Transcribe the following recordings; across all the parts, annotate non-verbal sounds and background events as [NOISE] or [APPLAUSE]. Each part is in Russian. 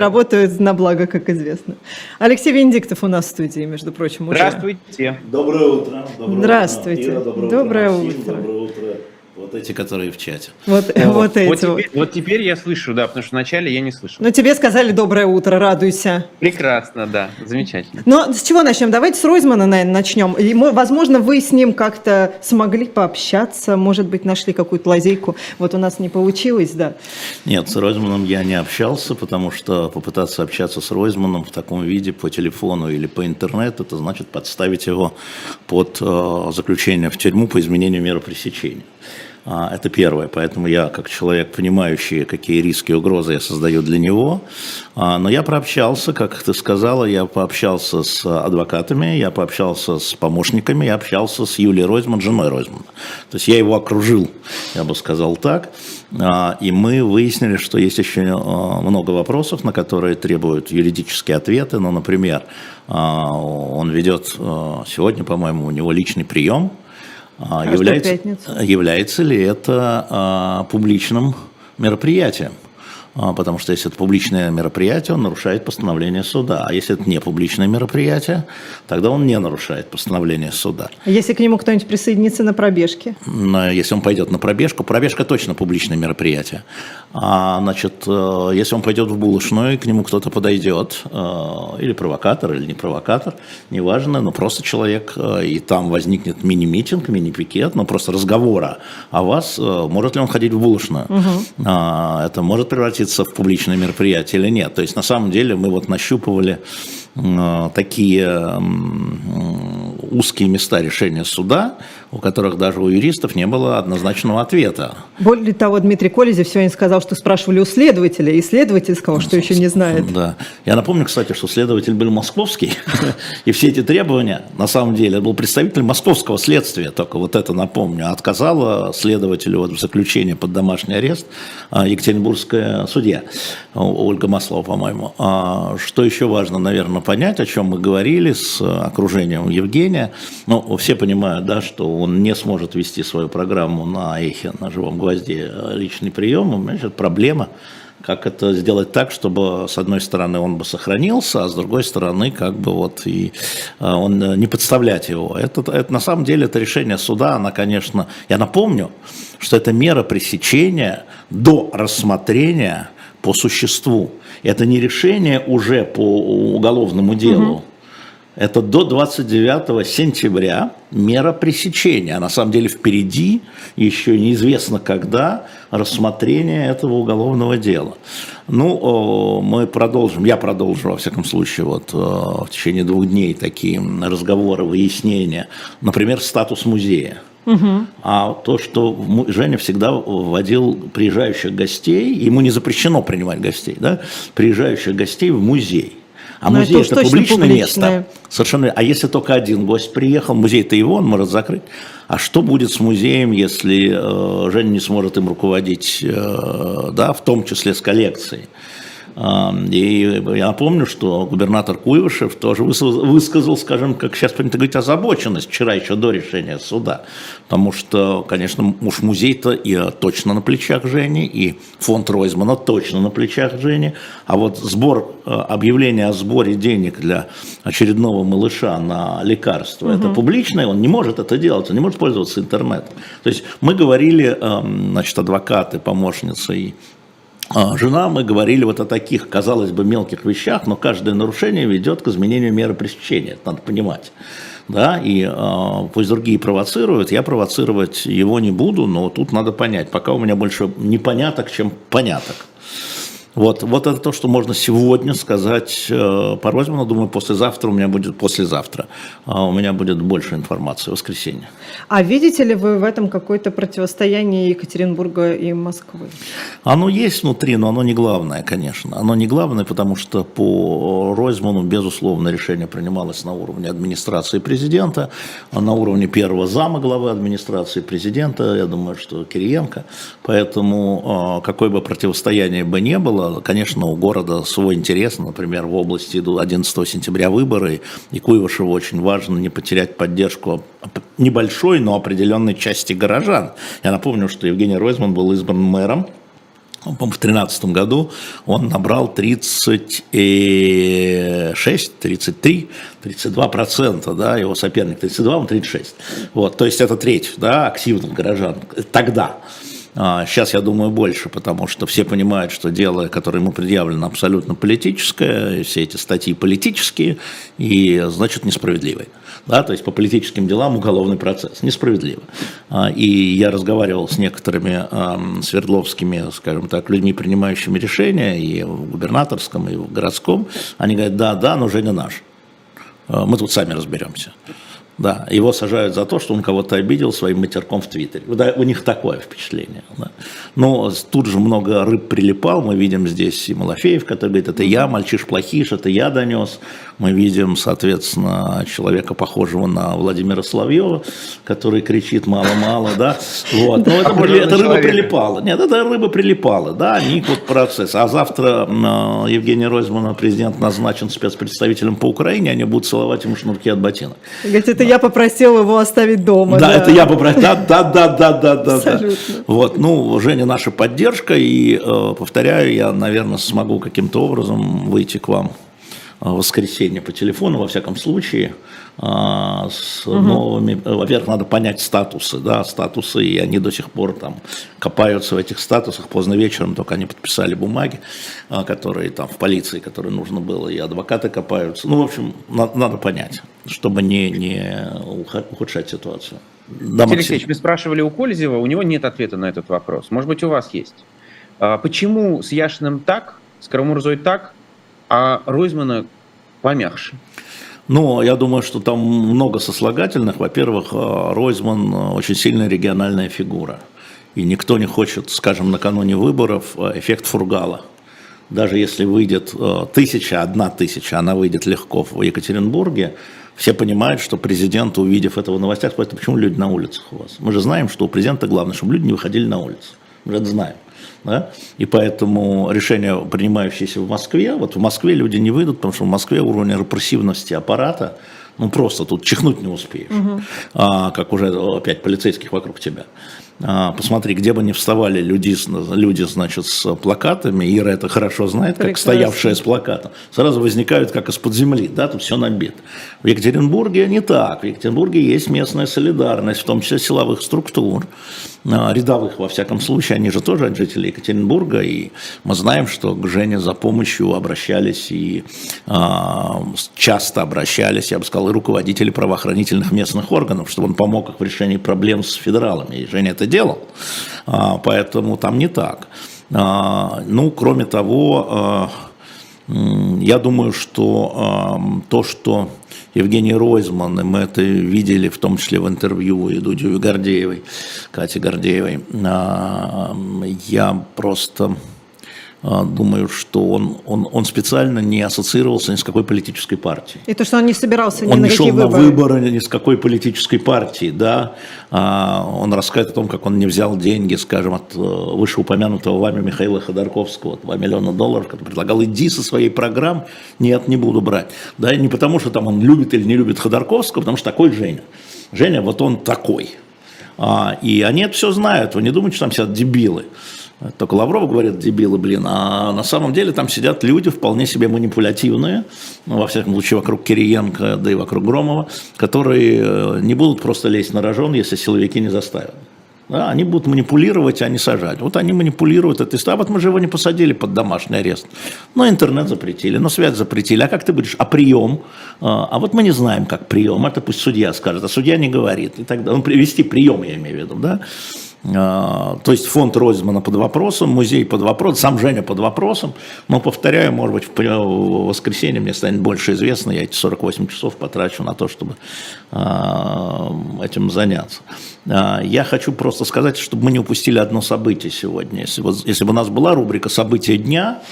работают на благо, как известно. Алексей Венедиктов у нас в студии, между прочим, уже. Здравствуйте. Доброе утро. Доброе Здравствуйте. Утро. Ира, доброе, Доброе утро. Максим, утро. Доброе утро. Вот эти, которые в чате. Вот, О, вот эти вот. теперь, вот теперь я слышу, да, потому что вначале я не слышал. Ну, тебе сказали доброе утро, радуйся. Прекрасно, да, замечательно. Но с чего начнем? Давайте с Ройзмана, наверное, начнем. И, мо- возможно, вы с ним как-то смогли пообщаться, может быть, нашли какую-то лазейку. Вот у нас не получилось, да. Нет, с Ройзманом я не общался, потому что попытаться общаться с Ройзманом в таком виде по телефону или по интернету, это значит подставить его под э, заключение в тюрьму по изменению меры пресечения. А, Это первое, поэтому я, как человек, понимающий, какие риски и угрозы я создаю для него, а, но я прообщался, как ты сказала, я пообщался с адвокатами, я пообщался с помощниками, я общался с Юлией Ройзман, женой Ройзмана. То есть я его окружил, я бы сказал так, А, и мы выяснили, что есть еще много вопросов, на которые требуют юридические ответы, ну, например, он ведет сегодня, по-моему, у него личный прием, а, является, является ли это а, публичным мероприятием? А, Потому что если это публичное мероприятие, он нарушает постановление суда. А если это не публичное мероприятие, тогда он не нарушает постановление суда. Если к нему кто-нибудь присоединится на пробежке. Если он пойдет на пробежку, пробежка точно публичное мероприятие. А, значит, э, если он пойдет в булочную, и к нему кто-то подойдет, э, или провокатор, или не провокатор, неважно, но просто человек, э, и там возникнет мини-митинг, мини-пикет, но просто разговора о вас, может ли он ходить в булочную. А, Это может превратиться в публичное мероприятие или нет. То есть, на самом деле, мы вот нащупывали м, такие узкие места решения суда, у которых даже у юристов не было однозначного ответа. Более того, Дмитрий Колезев сегодня сказал, что спрашивали у следователя, и следователь сказал, что еще не знает. Да. Я напомню, кстати, что следователь был московский, [LAUGHS] и все эти требования, на самом деле, был представитель московского следствия, только вот это напомню, отказала следователю в заключении под домашний арест а, екатеринбургская судья а, Ольга Маслова, по-моему. А, Что еще важно, наверное, понять, о чем мы говорили с окружением Евгения. Ну, все понимают, да, что он не сможет вести свою программу на эхе, на живом гвозде э, личный прием, значит, проблема как это сделать так, чтобы с одной стороны он бы сохранился, а с другой стороны как бы вот и э, он э, не подставлять его. Это, это на самом деле это решение суда, она, конечно, я напомню, что это мера пресечения до рассмотрения по существу. Это не решение уже по уголовному делу. Это до 29 сентября мера пресечения. А на самом деле впереди, еще неизвестно когда, рассмотрение этого уголовного дела. Ну, мы продолжим, я продолжу, во всяком случае, вот в течение двух дней такие разговоры, выяснения. Например, статус музея. А то, что Женя всегда вводил приезжающих гостей, ему не запрещено принимать гостей, да, приезжающих гостей в музей. А Ну, это музей это, точно публичное, публичное. место. Совершенно. А если только один гость приехал, музей-то его, он может закрыть. А что будет с музеем, если э, Женя не сможет им руководить, э, да, в том числе с коллекцией? И я напомню, что губернатор Куйвышев тоже высказал, скажем, как сейчас принято говорить, озабоченность вчера еще до решения суда. Потому что, конечно, уж музей-то и э, точно на плечах Жени, и фонд Ройзмана точно на плечах Жени. А вот сбор, э, объявление о сборе денег для очередного малыша на лекарства, это публичное, он не может это делать, он не может пользоваться интернетом. То есть мы говорили, эм, значит, адвокаты, помощницы и Жена, мы говорили вот о таких, казалось бы, мелких вещах, но каждое нарушение ведет к изменению меры пресечения, это надо понимать. Да, и а, пусть другие провоцируют, я провоцировать его не буду, но тут надо понять, пока у меня больше непоняток, чем поняток. Вот, вот это то, что можно сегодня сказать э, по Ройзману. Думаю, послезавтра у меня будет, послезавтра а у меня будет больше информации, в воскресенье. А видите ли вы в этом какое-то противостояние Екатеринбурга и Москвы? Оно есть внутри, но оно не главное, конечно. Оно не главное, потому что по Ройзману, безусловно, решение принималось на уровне администрации президента, на уровне первого зама главы администрации президента, я думаю, что Кириенко. Поэтому э, какое бы противостояние бы не было, конечно, у города свой интерес. Например, в области идут 11 сентября выборы, и Куйвышеву очень важно не потерять поддержку небольшой, но определенной части горожан. Я напомню, что Евгений Ройзман был избран мэром в 2013 году он набрал 36, 33, 32 процента, да, его соперник 32, он 36. Вот, то есть это треть, да, активных горожан тогда. А, Сейчас, я думаю, больше, потому что все понимают, что дело, которое ему предъявлено, абсолютно политическое, все эти статьи политические, и, значит, несправедливые. Да, то есть по политическим делам уголовный процесс. Несправедливо. А, И я разговаривал с некоторыми свердловскими, скажем так, людьми, принимающими решения, и в губернаторском, и в городском. Они говорят, да, да, но Женя наш. А, Мы тут сами разберемся. Да, его сажают за то, что он кого-то обидел своим матерком в Твиттере. Да, у них такое впечатление. Да. Но тут же много рыб прилипал. Мы видим здесь и Малафеев, который говорит, это я, мальчиш плохиш, это я донес. Мы видим, соответственно, человека, похожего на Владимира Соловьева, который кричит мало-мало, да. Вот. Но это, при- на это рыба прилипала. Нет, это рыба прилипала, да, они вот процесс. А завтра э, Евгений Ройзман, президент, назначен спецпредставителем по Украине, они будут целовать ему шнурки от ботинок. Говорите, это я попросил его оставить дома. Да, это я попросил. Да, да, да, да, да, да. Вот, ну, Женя, наша поддержка, и, э, повторяю, я, наверное, смогу каким-то образом выйти к вам воскресенье по телефону, во всяком случае, а, с новыми, э, во-первых, надо понять статусы, да, статусы, и они до сих пор там копаются в этих статусах, поздно вечером только они подписали бумаги, которые там в полиции, которые нужно было, и адвокаты копаются, ну, в общем, на- надо понять, чтобы не, не ухудшать ситуацию. Да, Алексей? Алексеевич, мы спрашивали у Кользева, у него нет ответа на этот вопрос. Может быть, у вас есть. А Почему с Яшиным так, с Карамурзой так, а Ройзмана помягче? Ну, я думаю, что там много сослагательных. Во-первых, э, Ройзман э, очень сильная региональная фигура. И никто не хочет, скажем, накануне выборов э, эффект фургала. Даже если выйдет тысяча, одна тысяча, она выйдет легко в Екатеринбурге, все понимают, что президент, увидев это в новостях, спросит, «А почему люди на улицах у вас? Мы же знаем, что у президента главное, чтобы люди не выходили на улицу. Мы же это знаем. Да? И поэтому решение, принимающееся в Москве, вот в Москве люди не выйдут, потому что в Москве уровень репрессивности аппарата, ну просто тут чихнуть не успеешь, а, как уже опять полицейских вокруг тебя. А, посмотри, где бы ни вставали люди, с- люди, значит, с плакатами, Ира это хорошо знает, как Прекрасно. стоявшая с плакатом, сразу возникают как из-под земли, да, тут все набито. В Екатеринбурге не так, в Екатеринбурге есть местная солидарность, в том числе силовых структур, а, рядовых во всяком случае, они же тоже жители Екатеринбурга, и мы знаем, что к Жене за помощью обращались и а, часто обращались, я бы сказал, и руководители правоохранительных местных органов, чтобы он помог их в решении проблем с федералами, и Женя это делал, А, поэтому там не так. А, Ну, кроме того, а, Я думаю, что то, что Евгений Ройзман, и мы это видели в том числе в интервью и Дудю Гордеевой, Кате Гордеевой, я просто думаю, что он, он, он специально не ассоциировался ни с какой политической партией. И то, что он не собирался ни Он на не шел на выборы. выборы ни с какой политической партии, да. А, Он рассказывает о том, как он не взял деньги, скажем, от э, вышеупомянутого вами Михаила Ходорковского, 2 миллиона долларов, который предлагал, иди со своей программ, нет, не буду брать. Да, и не потому, что там он любит или не любит Ходорковского, потому что такой Женя. Женя, вот он такой. А, и они это все знают, вы не думаете, что там сидят дебилы. Только Лавров говорит, дебилы, блин, а на самом деле там сидят люди вполне себе манипулятивные, ну, во всяком случае вокруг Кириенко, да и вокруг Громова, которые э, не будут просто лезть на рожон, если силовики не заставят. Да, они будут манипулировать, а не сажать. Вот они манипулируют этой вот мы же его не посадили под домашний арест. Но интернет запретили, но связь запретили. А как ты говоришь, а прием? А а вот мы не знаем, как прием. Это пусть судья скажет, а судья не говорит. И тогда, ну, привести прием, я имею в виду, да? А, То есть фонд Ройзмана под вопросом, музей под вопросом, сам Женя под вопросом. Но, повторяю, может быть, в воскресенье мне станет больше известно, я эти 48 часов потрачу на то, чтобы а, этим заняться. А, Я хочу просто сказать, чтобы мы не упустили одно событие сегодня. Если, вот- если бы у нас была рубрика «События дня»,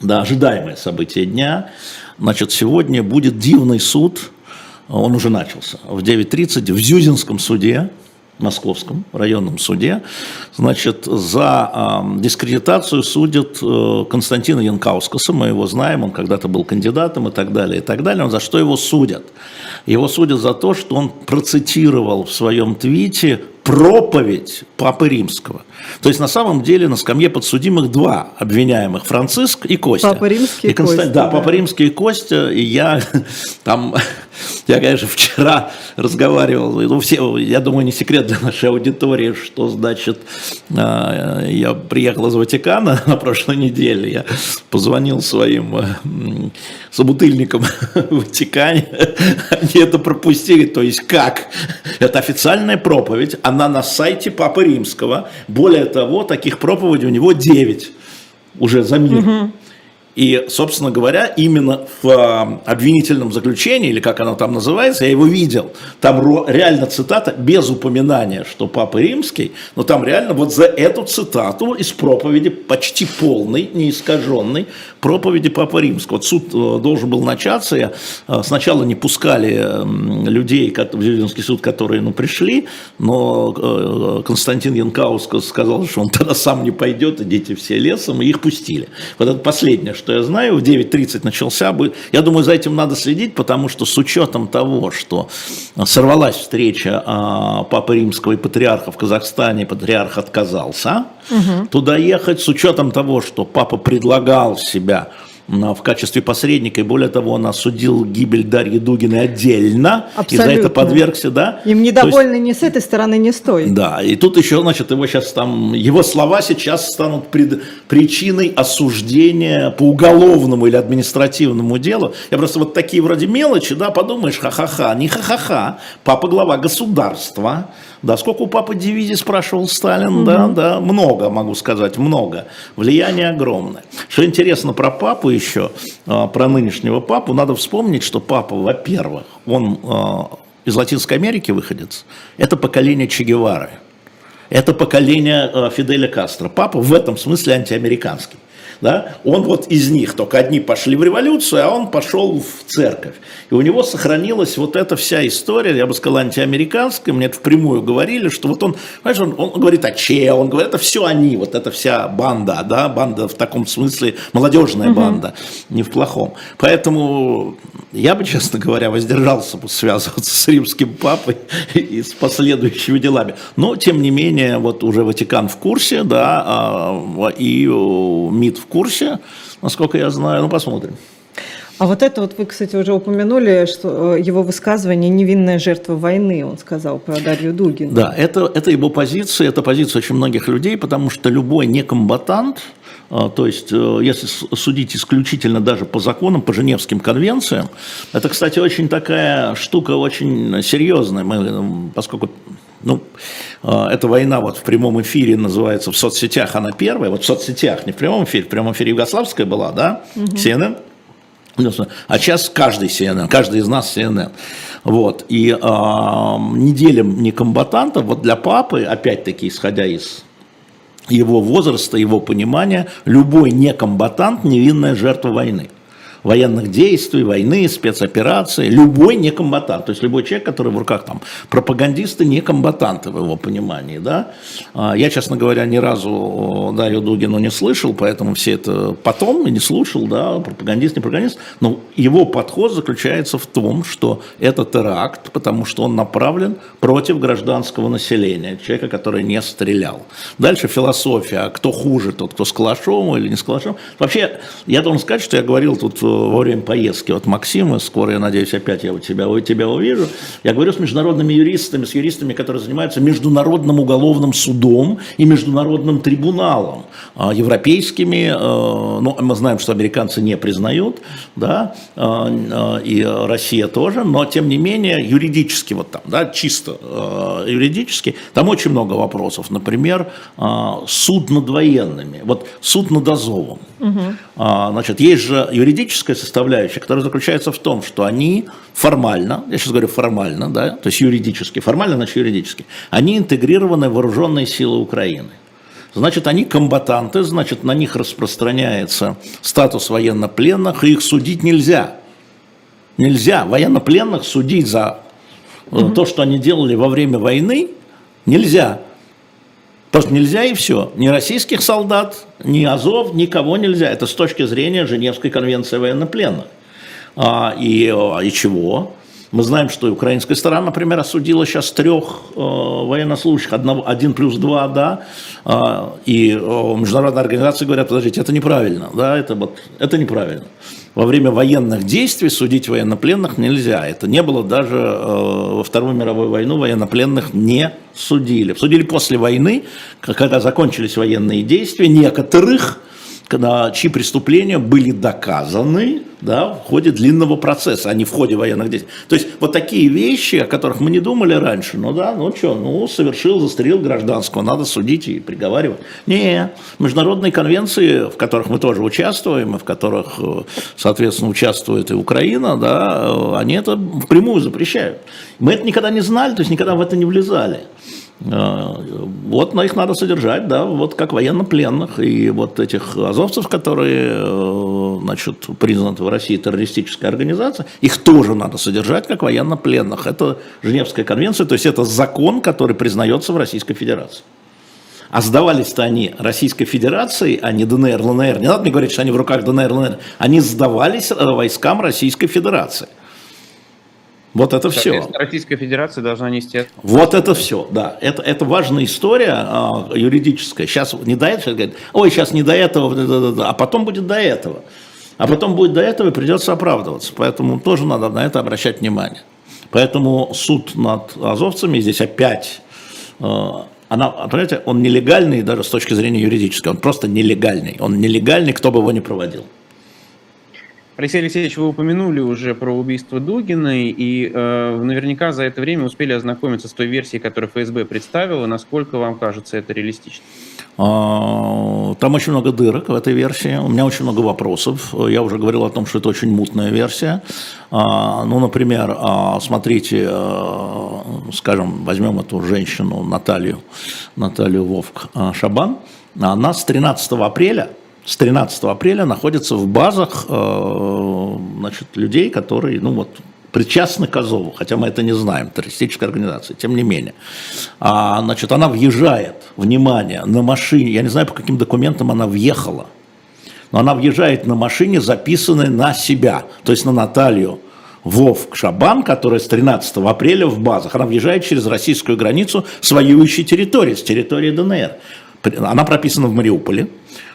да, ожидаемое событие дня, значит, сегодня будет дивный суд, он уже начался, в 9.30 в Зюзинском суде, Московском районном суде, значит, за э, дискредитацию судят э, Константина Янкаускаса, мы его знаем, он когда-то был кандидатом и так далее, и так далее. За что его судят? Его судят за то, что он процитировал в своем твите проповедь Папы Римского. То есть на самом деле на скамье подсудимых два обвиняемых, Франциск и Костя. Папа Римский и Константин- Костя, Да, да. Папа Римский и Костя, и я [LAUGHS] там, [LAUGHS] я, конечно, вчера разговаривал, ну, все, я думаю, не секрет для нашей аудитории, что, значит, э, я приехал из Ватикана [LAUGHS] на прошлой неделе, я позвонил своим э, собутыльникам в Ватикане, они это пропустили, то есть как? Это официальная проповедь, она на сайте Папы Римского, более того, таких проповедей у него 9 уже за мир. И, собственно говоря, именно в а, обвинительном заключении, или как оно там называется, я его видел, там реально цитата, без упоминания, что Папа Римский, но там реально вот за эту цитату из проповеди, почти полной, не искаженной, проповеди Папы Римского. Вот суд э, должен был начаться, я, э, сначала не пускали людей в Зеленский суд, которые ну, пришли, но э, Константин Янкаускас сказал, что он тогда сам не пойдет, идите все лесом, и их пустили. Вот это последнее, что я знаю, в 9.30 начался бы. Я думаю, за этим надо следить, потому что с учетом того, что сорвалась встреча а, Папы Римского и патриарха в Казахстане, патриарх отказался туда ехать, с учетом того, что Папа предлагал себя в качестве посредника, и более того, он осудил гибель Дарьи Дугиной отдельно, и за это Абсолютно. подвергся, да? Им То есть- недовольны ни с этой стороны, ни с той. да, и тут еще, значит, его сейчас там, его слова сейчас станут пред- причиной осуждения по уголовному или административному делу. Я просто вот такие вроде мелочи, да, подумаешь, ха-ха-ха, не ха-ха-ха, папа глава государства, да, сколько у папы дивизий спрашивал Сталин, да, да, много, могу сказать, много, влияние огромное. Что интересно про папу еще, а, про нынешнего папу, надо вспомнить, что папа, во-первых, он а, из Латинской Америки выходец, это поколение Че Гевары. Это поколение э, Фиделя Кастро. Папа в этом смысле антиамериканский. Да? Он вот из них, только одни пошли в революцию, а он пошел в церковь. И у него сохранилась вот эта вся история, я бы сказал, антиамериканская. Мне это впрямую говорили, что вот он, знаешь, он, он говорит о Че, он говорит, это все они, вот эта вся банда, да, банда в таком смысле, молодежная банда, не в плохом. Поэтому я бы, честно говоря, воздержался бы связываться с римским папой и с последующими делами. Но, тем не менее, вот уже Ватикан в курсе, да, а, и о, МИД в курсе, насколько я знаю. Ну, посмотрим. А вот это вот вы, кстати, уже упомянули, что э, его высказывание «невинная жертва войны», он сказал про Дарью Дугину. Да, это, это его позиция, это позиция очень многих людей, потому что любой некомбатант, а, то есть, э, если судить исключительно даже по законам, по Женевским конвенциям, это, кстати, очень такая штука, очень серьезная, Мы, поскольку ну, э, эта война вот в прямом эфире называется в соцсетях, она первая, вот в соцсетях, не в прямом эфире, в прямом эфире Югославская была, да, CNN, а сейчас каждый CNN, каждый из нас CNN. Вот. И э, неделям некомбатантов, вот для папы, опять-таки, исходя из его возраста, его понимания, любой некомбатант – невинная жертва войны. Военных действий, войны, спецопераций, любой некомбатант, то есть любой человек, который в руках там пропагандисты, не комбатанты в его понимании, да. А, Я, честно говоря, ни разу Дарью Дугину не слышал, поэтому все это потом и не слушал, да, пропагандист, не пропагандист, но его подход заключается в том, что это теракт, потому что он направлен против гражданского населения, человека, который не стрелял. Дальше философия, кто хуже, тот, кто с калашом или не с калашом. Вообще, я должен сказать, что я говорил тут э, во время поездки от Максима, скоро, я надеюсь, опять я у тебя, у тебя увижу, я говорю с международными юристами, с юристами, которые занимаются международным уголовным судом и международным трибуналом, а, европейскими, э, ну, мы знаем, что американцы не признают, да, э, э, и Россия тоже, но, тем не менее, юридически вот там, да, чисто юридически, там очень много вопросов. Например, суд над военными, вот суд над Азовом. А, Значит, есть же юридическая составляющая, которая заключается в том, что они формально, я сейчас говорю формально, да, то есть юридически, формально, значит юридически, они интегрированы в вооруженные силы Украины. Значит, они комбатанты, значит, на них распространяется статус военнопленных, и их судить нельзя. Нельзя военнопленных судить за э, то, что они делали во время войны, нельзя. Что нельзя и все. Ни российских солдат, ни Азов, никого нельзя. Это с точки зрения Женевской конвенции военнопленных. А, и, а, и чего? Мы знаем, что украинская сторона, например, осудила сейчас трех э, военнослужащих, одного, один плюс два, да, э, и э, международные организации говорят, подождите, это неправильно, да, это, вот, это неправильно. Во время военных действий судить военнопленных нельзя. Это не было даже э, во Вторую мировую войну военнопленных не судили. Судили после войны, когда закончились военные действия, некоторых когда, чьи преступления были доказаны да, в ходе длинного процесса, а не в ходе военных действий. То есть вот такие вещи, о которых мы не думали раньше, ну да, ну что, ну совершил, застрелил гражданского, надо судить и приговаривать. Не, международные конвенции, в которых мы тоже участвуем, и в которых, э, соответственно, участвует и Украина, да, э, они это впрямую запрещают. Мы это никогда не знали, то есть никогда в это не влезали. Э, вот на их надо содержать, да, вот как военнопленных и вот этих азовцев, которые, э, значит, признаны в России террористической организацией, их тоже надо содержать как военнопленных. Это Женевская конвенция, то есть это закон, который признается в Российской Федерации. А сдавались-то они Российской Федерации, а не ДНР, ЛНР. Не надо мне говорить, что они в руках ДНР, ЛНР. Они сдавались э, войскам Российской Федерации. Вот это все. Российская Федерация должна нести. Вот это все, да. Это, это важная история а, юридическая. Сейчас не до этого, говорит, ой, сейчас не до этого, а потом будет до этого. А потом будет до этого и придется оправдываться. Поэтому тоже надо на это обращать внимание. Поэтому суд над азовцами здесь опять, а, она, понимаете, он нелегальный даже с точки зрения юридической, он просто нелегальный. Он нелегальный, кто бы его ни проводил. Алексей Алексеевич, вы упомянули уже про убийство Дугиной, и э, наверняка за это время успели ознакомиться с той версией, которую ФСБ представила. Насколько вам кажется это реалистично? А, там очень много дырок в этой версии, у меня очень много вопросов. Я уже говорил о том, что это очень мутная версия. А, ну, например, а, смотрите, скажем, возьмем эту женщину Наталью, Наталью Вовк Шабан. Она с 13 апреля с 13 апреля находится в базах э, значит, людей, которые, ну вот, причастны к Азову, хотя мы это не знаем, террористическая организация, тем не менее. А, значит, она въезжает, внимание, на машине, я не знаю, по каким документам она въехала, но она въезжает на машине, записанной на себя, то есть на Наталью Вовк Шабан, которая с 13 апреля в базах, она въезжает через российскую границу с воюющей территории, с территории ДНР. Она прописана в Мариуполе,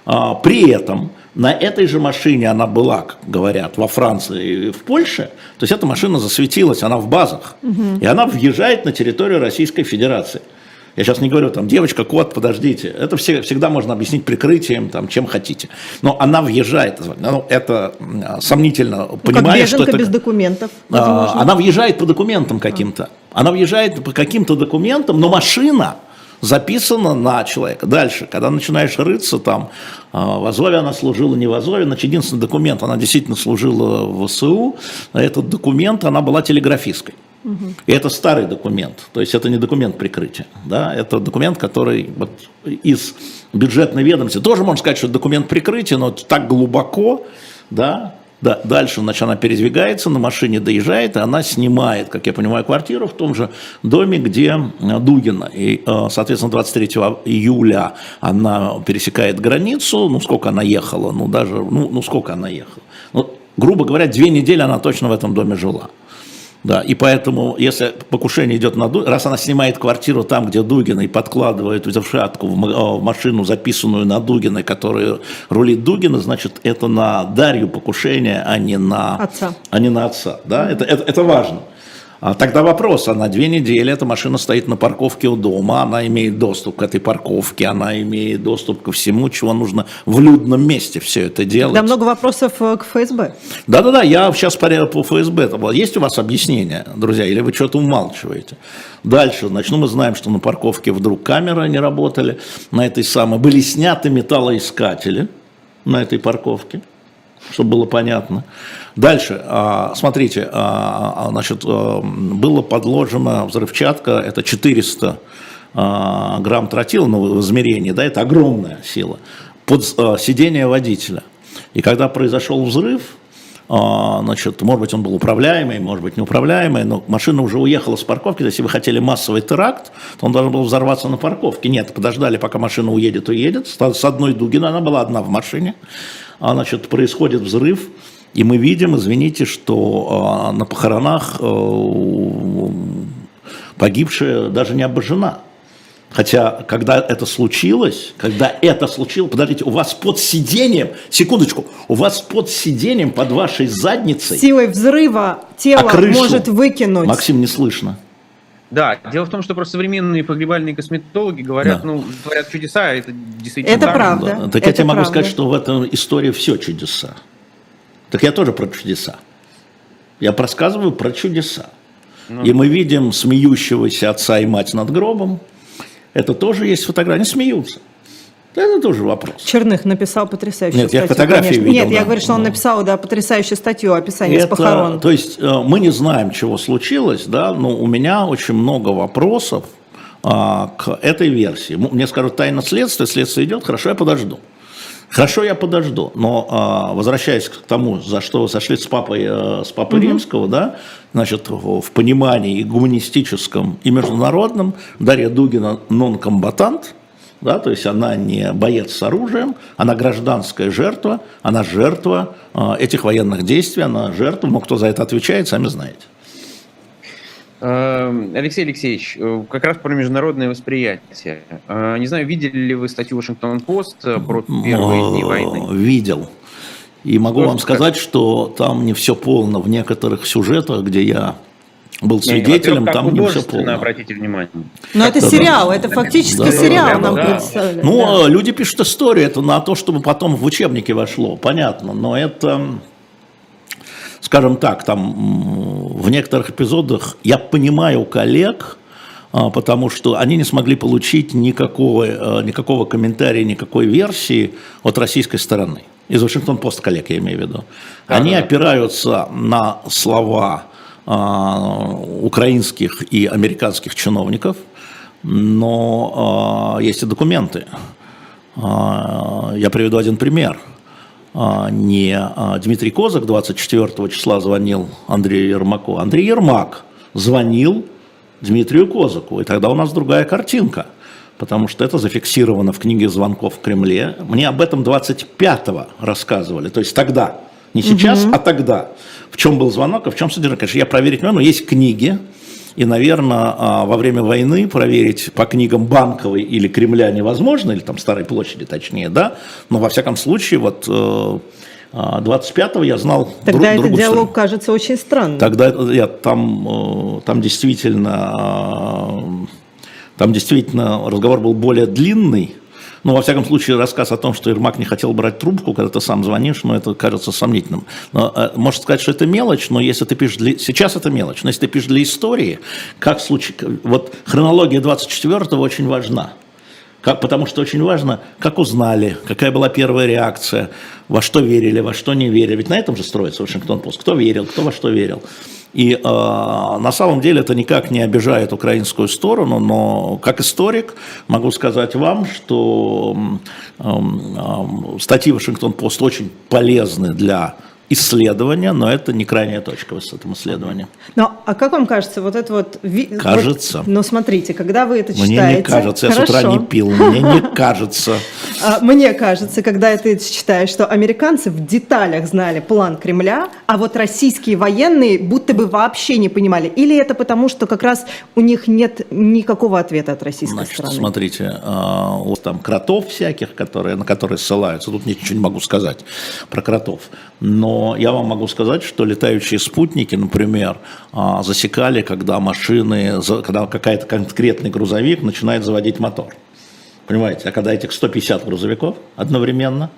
а, при этом на этой же машине она была, как говорят, во Франции и в Польше. То есть эта машина засветилась, она в базах. Угу. И она въезжает на территорию Российской Федерации. Я сейчас не говорю, там, девочка, кот, подождите. Это все, всегда можно объяснить прикрытием, там, чем хотите. Но она въезжает. Ну, это сомнительно, ну, понимаешь, что это... без документов, возможно. Она въезжает по документам каким-то. Она въезжает по каким-то документам, но машина записано на человека. Дальше, когда начинаешь рыться там, а, в Азове она служила, не в Азове, значит, единственный документ, она действительно служила в ВСУ, этот документ, она была телеграфисткой. И это старый документ, то есть это не документ прикрытия, да, это документ, который вот из бюджетной ведомости, тоже можно сказать, что это документ прикрытия, но так глубоко, да, да, дальше, значит, она передвигается, на машине доезжает, и она снимает, как я понимаю, квартиру в том же доме, где э, Дугина. И, э, соответственно, 23 июля она пересекает границу. Ну, сколько она ехала? Ну, даже, ну, ну сколько она ехала? Ну, грубо говоря, две недели она точно в этом доме жила. Да, и поэтому, если покушение идет на Дугина, раз она снимает квартиру там, где Дугина, и подкладывает в шатку в машину, записанную на Дугина, которая рулит Дугина, значит, это на Дарью покушение, а не на отца. А не на отца да? это, это, это важно. А тогда вопрос, а на две недели эта машина стоит на парковке у дома, она имеет доступ к этой парковке, она имеет доступ ко всему, чего нужно в людном месте все это делать. Да, много вопросов э, к ФСБ. Да-да-да, я сейчас по, по ФСБ. Есть у вас объяснение, друзья, или вы что-то умалчиваете? Дальше, значит, ну мы знаем, что на парковке вдруг камеры не работали, на этой самой, были сняты металлоискатели на этой парковке чтобы было понятно. Дальше, а, смотрите, а, а, значит, было подложено взрывчатка, это 400 грамм тротила ну, измерении, да, это огромная сила, под сидение водителя. И когда произошел взрыв, значит, может быть, он был управляемый, может быть, неуправляемый, но машина уже уехала с парковки, если вы хотели массовый теракт, то он должен был взорваться на парковке. Нет, подождали, пока машина уедет, уедет. С одной Дугина, она была одна в машине, а, значит, происходит взрыв, И мы видим, извините, что э, на похоронах э, погибшая даже не обожжена. Хотя, когда это случилось, когда это случилось, подождите, у вас под сиденьем, секундочку, у вас под сиденьем, под вашей задницей, Силой взрыва тело а может выкинуть. Максим, не слышно. Да, дело в том, что просто современные погребальные косметологи говорят, Да. ну, говорят чудеса, это действительно Это так. правда. Да, Так я это тебе могу правда. сказать, что в этой истории все чудеса. Так я тоже про чудеса. Я рассказываю про чудеса. Ну. И мы видим смеющегося отца и мать над гробом. Это тоже есть фотография. Они смеются. Это тоже вопрос. Черных написал потрясающую Нет, я статью. фотографии конечно. видел, Нет, я да. говорю, что он Да. написал, да, потрясающую статью описание с Это, похорон. то есть э, мы не знаем, чего случилось, да, но у меня очень много вопросов а, к этой версии. Мне скажут, тайна следствия, следствие идет, хорошо, я подожду. Хорошо, я подожду, но а, возвращаясь к тому, за что вы сошли с папой, э, с папой Римского, да, значит, в в понимании и гуманистическом, и международном, Дарья Дугина нон-комбатант, да, то есть она не боец с оружием, она гражданская жертва, она жертва э, этих военных действий, она жертва, но кто за это отвечает, сами знаете. Э, Алексей Алексеевич, э, как раз про международное восприятие. Э, Не знаю, видели ли вы статью Вашингтон-Пост э, про первые дни войны? Видел. И могу Что вам сказать? сказать, что там не все полно в некоторых сюжетах, где я был свидетелем, как там не все полно. обратите внимание. Но это да, сериал, да. это фактически Да, сериал да, нам да. представляют. Ну, да. люди пишут историю, это на то, чтобы потом в учебники вошло, понятно, но это, скажем так, там в некоторых эпизодах я понимаю коллег, а, потому что они не смогли получить никакого, э, никакого комментария, никакой версии от российской стороны. Из Вашингтон-Пост коллег, я имею в виду. Они Да-да-да. опираются на слова а, украинских и американских чиновников, но а, есть и документы. А, Я приведу один пример. А, Не а, Дмитрий Козак 24 числа звонил Андрею Ермаку. Андрей Ермак звонил Дмитрию Козаку. И тогда у нас другая картинка. Потому что это зафиксировано в книге звонков в Кремле. Мне об этом 25-го рассказывали. То есть тогда. Не сейчас, а тогда. В чем был звонок, а в чем содержание. Конечно, я проверить могу, но есть книги. И, наверное, а, во время войны проверить по книгам Банковой или Кремля невозможно, или там Старой площади точнее, да, но во всяком случае, вот э, а, 25-го я знал Тогда друг- этот диалог сторону. кажется очень странным. Тогда я, там, э, там действительно, э, там действительно разговор был более длинный. Ну, во всяком случае, рассказ о том, что Ермак не хотел брать трубку, когда ты сам звонишь, ну, это кажется сомнительным. Но, э, можно сказать, что это мелочь, но если ты пишешь для... Сейчас это мелочь, но если ты пишешь для истории, как случай... Вот хронология 24-го очень важна. Как, потому что очень важно, как узнали, какая была первая реакция, во что верили, во что не верили. Ведь на этом же строится Вашингтон-Пост. Кто верил, кто во что верил. И э, на самом деле это никак не обижает украинскую сторону, но как историк могу сказать вам, что м, м, статьи Вашингтон-Пост очень полезны для исследования, но это не крайняя точка в этом исследовании. Но, а как вам кажется, вот это вот... Кажется. вот- ну, смотрите, когда вы это Мне читаете... не кажется, я с утра не пил, мне не [LAUGHS] кажется. А, Мне кажется, когда ты читаешь, что американцы в деталях знали план Кремля, а вот российские военные будто бы вообще не понимали. Или это потому, что как раз у них нет никакого ответа от российской Значит, стороны? смотрите, а, вот там кротов всяких, которые, на которые ссылаются, тут ничего не могу сказать про кротов, но я вам могу сказать, что летающие спутники, например, а, засекали, когда машины, когда какая-то конкретный грузовик начинает заводить мотор. Понимаете, а когда этих 150 грузовиков одновременно,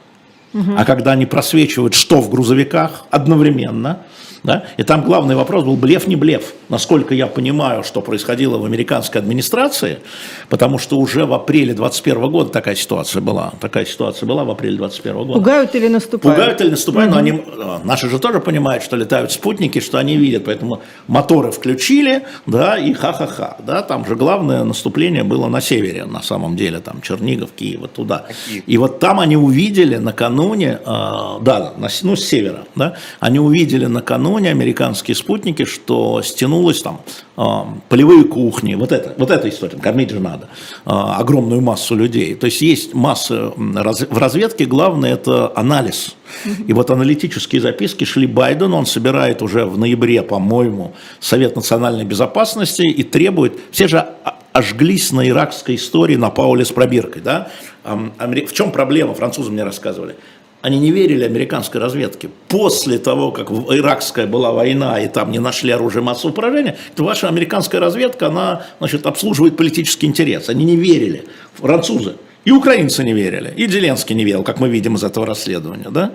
а когда они просвечивают, что в грузовиках одновременно, да, и там главный вопрос был блеф, не блеф. Насколько я понимаю, что происходило в американской администрации, потому что уже в апреле 21 года такая ситуация была. Такая ситуация была в апреле 21 года. Пугают или наступают? Пугают или наступают, но они, э, наши же тоже понимают, что летают спутники, что они видят, поэтому моторы включили, да, и ха-ха-ха, да, там же главное наступление было на севере, на самом деле, там Чернигов, Киев, вот туда. Киев. И вот там они увидели накануне а, да, на, ну, с севера, да, они увидели накануне американские спутники, что стянулось там а, полевые кухни, вот это, вот эта история, кормить же надо, а, огромную массу людей. То есть есть масса, в разведке главное это анализ. И вот аналитические записки шли Байдену, он собирает уже в ноябре, по-моему, Совет национальной безопасности и требует, все же ожглись на иракской истории, на Пауле с пробиркой. Да? В чем проблема, французы мне рассказывали. Они не верили американской разведке. После того, как иракская была война, и там не нашли оружие массового поражения, то ваша американская разведка, она значит, обслуживает политический интерес. Они не верили. Французы. И украинцы не верили, и Зеленский не верил, как мы видим из этого расследования. Да?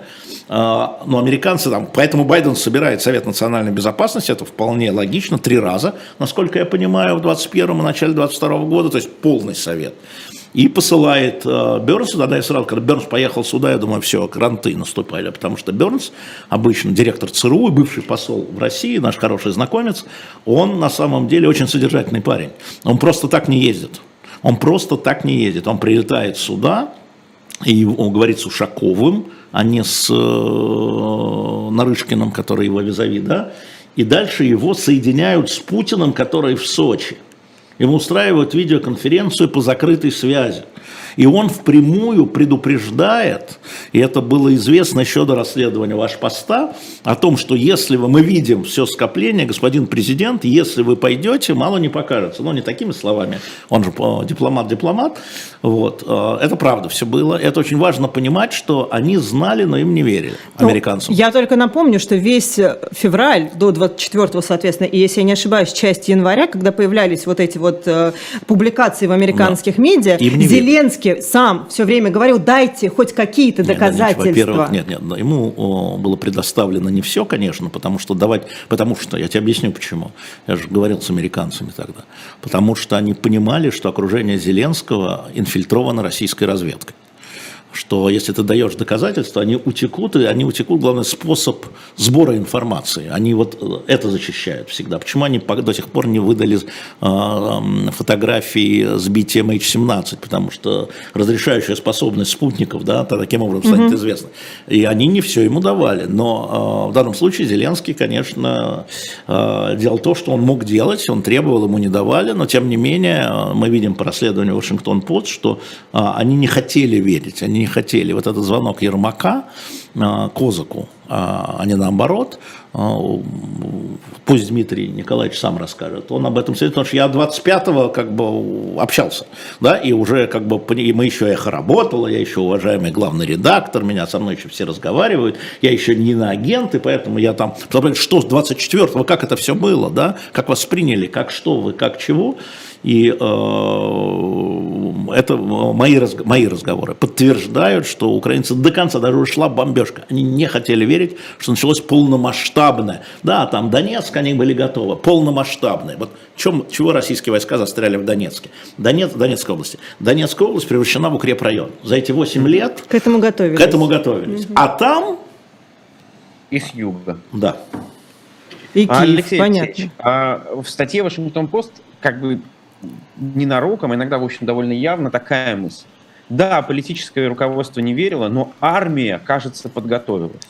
А, но американцы там, поэтому Байден собирает Совет национальной безопасности, это вполне логично, три раза, насколько я понимаю, в 21 и начале 22 года, то есть полный совет. И посылает э, тогда я сразу, когда Бернс поехал сюда, я думаю, все, кранты наступали, потому что Бернс, обычно директор ЦРУ, бывший посол в России, наш хороший знакомец, он на самом деле очень содержательный парень. Он просто так не ездит. Он просто так не ездит. Он прилетает сюда, и он говорит с Ушаковым, а не с э, Нарышкиным, который его визави, да, и дальше его соединяют с Путиным, который в Сочи. Ему устраивают видеоконференцию по закрытой связи. И он впрямую предупреждает, и это было известно еще до расследования вашего поста, о том, что если вы, мы видим все скопление, господин президент, если вы пойдете, мало не покажется. Но ну, не такими словами, он же дипломат-дипломат. Вот. Э, это правда все было. Это очень важно понимать, что они знали, но им не верили, ну, американцам. Я только напомню, что весь февраль до 24 соответственно, и если я не ошибаюсь, часть января, когда появлялись вот эти вот э, публикации в американских да. медиа, Зеленский Зеленский сам все время говорил, дайте хоть какие-то доказательства. Нет, во-первых, нет, нет, ему было предоставлено не все, конечно, потому что давать, потому что, я тебе объясню почему, я же говорил с американцами тогда, потому что они понимали, что окружение Зеленского инфильтровано российской разведкой что если ты даешь доказательства, они утекут, и они утекут, главный способ сбора информации. Они вот э, это защищают всегда. Почему они до сих пор не выдали э, фотографии сбития MH17? Потому что разрешающая способность спутников, да, таким образом станет угу. известна. И они не все ему давали. Но э, в данном случае Зеленский, конечно, делал то, что он мог делать, он требовал, ему не давали, но тем не менее мы видим по расследованию Вашингтон-Пост, что они не хотели верить, они не хотели. Вот этот звонок Ермака э, Козаку, а не наоборот, а, пусть Дмитрий Николаевич сам расскажет, он об этом свидетельствует, потому что я 25-го как бы общался, да, и уже как бы, и мы еще эхо работало, я еще уважаемый главный редактор, меня со мной еще все разговаривают, я еще не на агент, и поэтому я там, что 24-го, как это все было, да, как вас приняли, как что вы, как чего, и э, это мои, мои разговоры подтверждают, что украинцы до конца, даже ушла бомбежка, они не хотели верить, что началось полномасштабное. Да, там Донецк, они были готовы, полномасштабное. Вот чем, чего российские войска застряли в Донецке? Донец, Донецкой области. Донецкая область превращена в укрепрайон. За эти 8 лет... К этому готовились. К этому готовились. Угу. А там... И с юга. Да. И Киев, Алексей понятно. Алексеевич, а в статье Вашингтон-Пост как бы ненароком, иногда, в общем, довольно явно такая мысль. Да, политическое руководство не верило, но армия, кажется, подготовилась.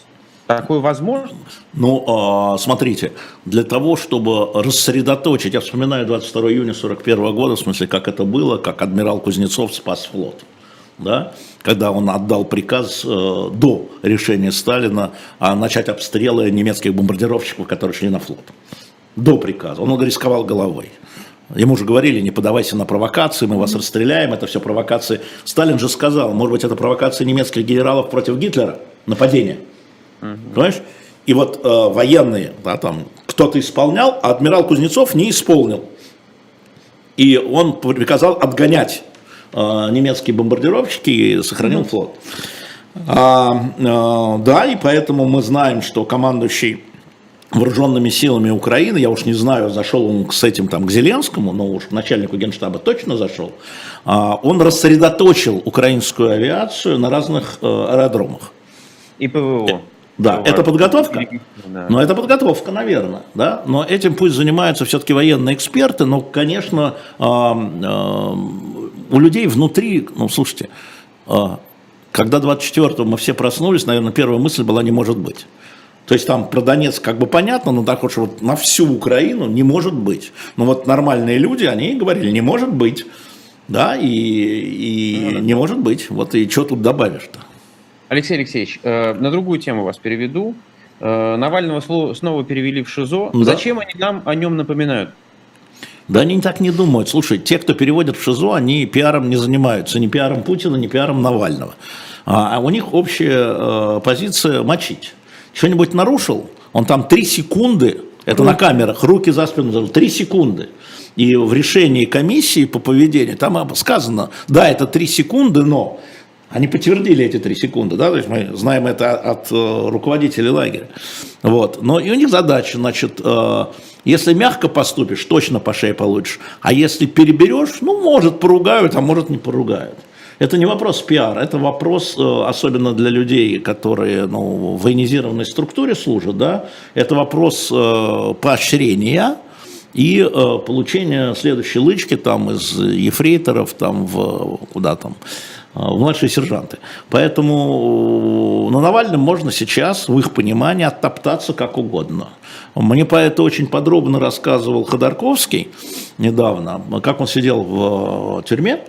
Такое возможно? Ну, а, смотрите, для того, чтобы рассредоточить, я вспоминаю 22 июня 1941 года, в смысле, как это было, как адмирал Кузнецов спас флот. Да? когда он отдал приказ э, до решения Сталина а, начать обстрелы немецких бомбардировщиков, которые шли на флот. До приказа. Он рисковал головой. Ему же говорили, не подавайся на провокации, мы вас расстреляем, это все провокации. Сталин же сказал, может быть, это провокация немецких генералов против Гитлера, нападение. Угу. Понимаешь? И вот э, военные, да, там, кто-то исполнял, а адмирал Кузнецов не исполнил. И он приказал отгонять э, немецкие бомбардировщики и сохранил флот. А, э, да, и поэтому мы знаем, что командующий вооруженными силами Украины, я уж не знаю, зашел он с этим там к Зеленскому, но уж к начальнику генштаба точно зашел, а, он рассредоточил украинскую авиацию на разных э, аэродромах. И ПВО. Да, это подготовка? Да. Но это подготовка, наверное, да. Но этим пусть занимаются все-таки военные эксперты, но, конечно, у людей внутри, ну, слушайте, когда 24-го мы все проснулись, наверное, первая мысль была «не может быть». То есть там про Донецк как бы понятно, но так уж вот на всю Украину не может быть. Но вот нормальные люди, они говорили, не может быть. Да, и, и не может быть. Вот и что тут добавишь-то? Алексей Алексеевич, э, на другую тему вас переведу. Э, Навального снова перевели в ШИЗО. Да. Зачем они нам о нем напоминают? Да они так не думают. Слушай, те, кто переводят в ШИЗО, они пиаром не занимаются. Ни пиаром Путина, ни пиаром Навального. А а у них общая э, позиция мочить. Что-нибудь нарушил, он там три секунды, это на камерах, руки за спину, три секунды. И в решении комиссии по поведению там сказано, да, это три секунды, но они подтвердили эти три секунды, да, то есть мы знаем это от э, руководителей лагеря. Вот. Но и у них задача, значит, э, если мягко поступишь, точно по шее получишь, а если переберешь, ну, может, поругают, а может, не поругают. Это не вопрос пиара, это вопрос, э, особенно для людей, которые ну, в военизированной структуре служат, да, это вопрос э, поощрения, и э, получение следующей лычки там из ефрейторов там в куда там э, в младшие сержанты. Поэтому э, на Навальном можно сейчас, в их понимании, оттоптаться как угодно. Мне по это очень подробно рассказывал Ходорковский недавно, как он сидел в тюрьме,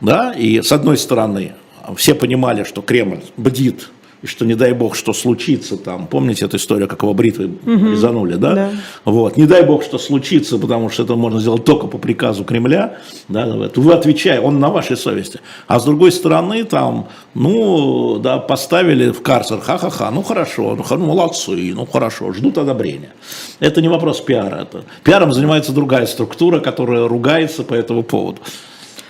да, и с одной стороны все понимали, что Кремль бдит, и что не дай бог, что случится там, помните эту историю, как его бритвой резанули, да? да. Вот, не дай бог, что случится, потому что это можно сделать только по приказу Кремля, да, вы отвечаете, он на вашей совести. А с другой стороны, там, ну, да, поставили в карцер, ха-ха-ха, ну хорошо, ну, ну, молодцы, ну хорошо, ждут одобрения. Это не вопрос пиара, это пиаром занимается другая структура, которая ругается по этому поводу.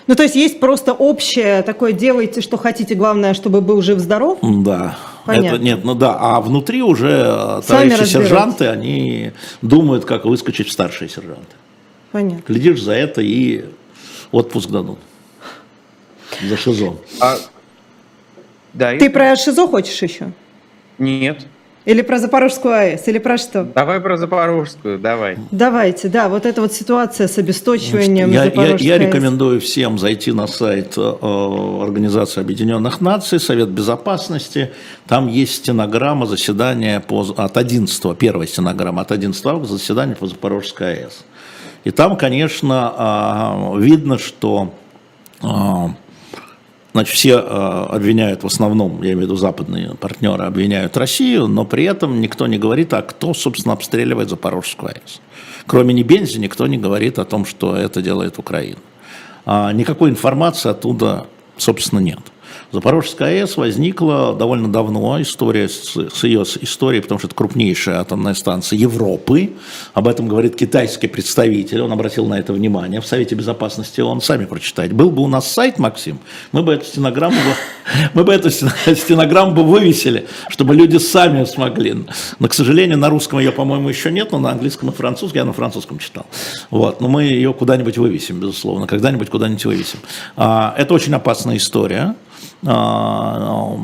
Ну, то есть есть просто общее такое, делайте, что хотите, главное, чтобы был жив-здоров. Да. Понятно. Это, нет, ну да, а внутри уже э, Сами товарищи сержанты, они думают, как выскочить в старшие сержанты. Понятно. Глядишь за это и отпуск дадут. За ШИЗО. А... Да, Ты и- про ШИЗО хочешь еще? Нет. Или про Запорожскую АЭС? Или про что? Давай про Запорожскую, давай. Давайте, да, вот эта вот ситуация с обесточиванием Я, я- я АЭС. рекомендую всем зайти на сайт э, Организации Объединенных Наций, Совет Безопасности. Там есть стенограмма заседания по, от 11, первая стенограмма от 11 августа заседания по Запорожской АЭС. И там, конечно, а, видно, что а, Значит, все э, обвиняют в основном, я имею в виду западные партнеры, обвиняют Россию, но при этом никто не говорит, а кто, собственно, обстреливает Запорожскую АЭС. Кроме Небензи, никто не говорит о том, что это делает Украина. А никакой информации оттуда, собственно, нет. Запорожская АЭС возникла довольно давно, история с, с ее историей, потому что это крупнейшая атомная станция Европы. Об этом говорит китайский представитель, он обратил на это внимание в Совете Безопасности, он сами прочитает. Был бы у нас сайт, Максим, мы бы эту стенограмму, [LAUGHS] мы бы эту стен- [LAUGHS] стенограмму бы вывесили, чтобы люди сами смогли. Но, к сожалению, на русском ее, по-моему, еще нет, но на английском и французском, я на французском читал. Вот, но мы ее куда-нибудь вывесим, безусловно, когда-нибудь куда-нибудь вывесим. А, Это очень опасная история. А,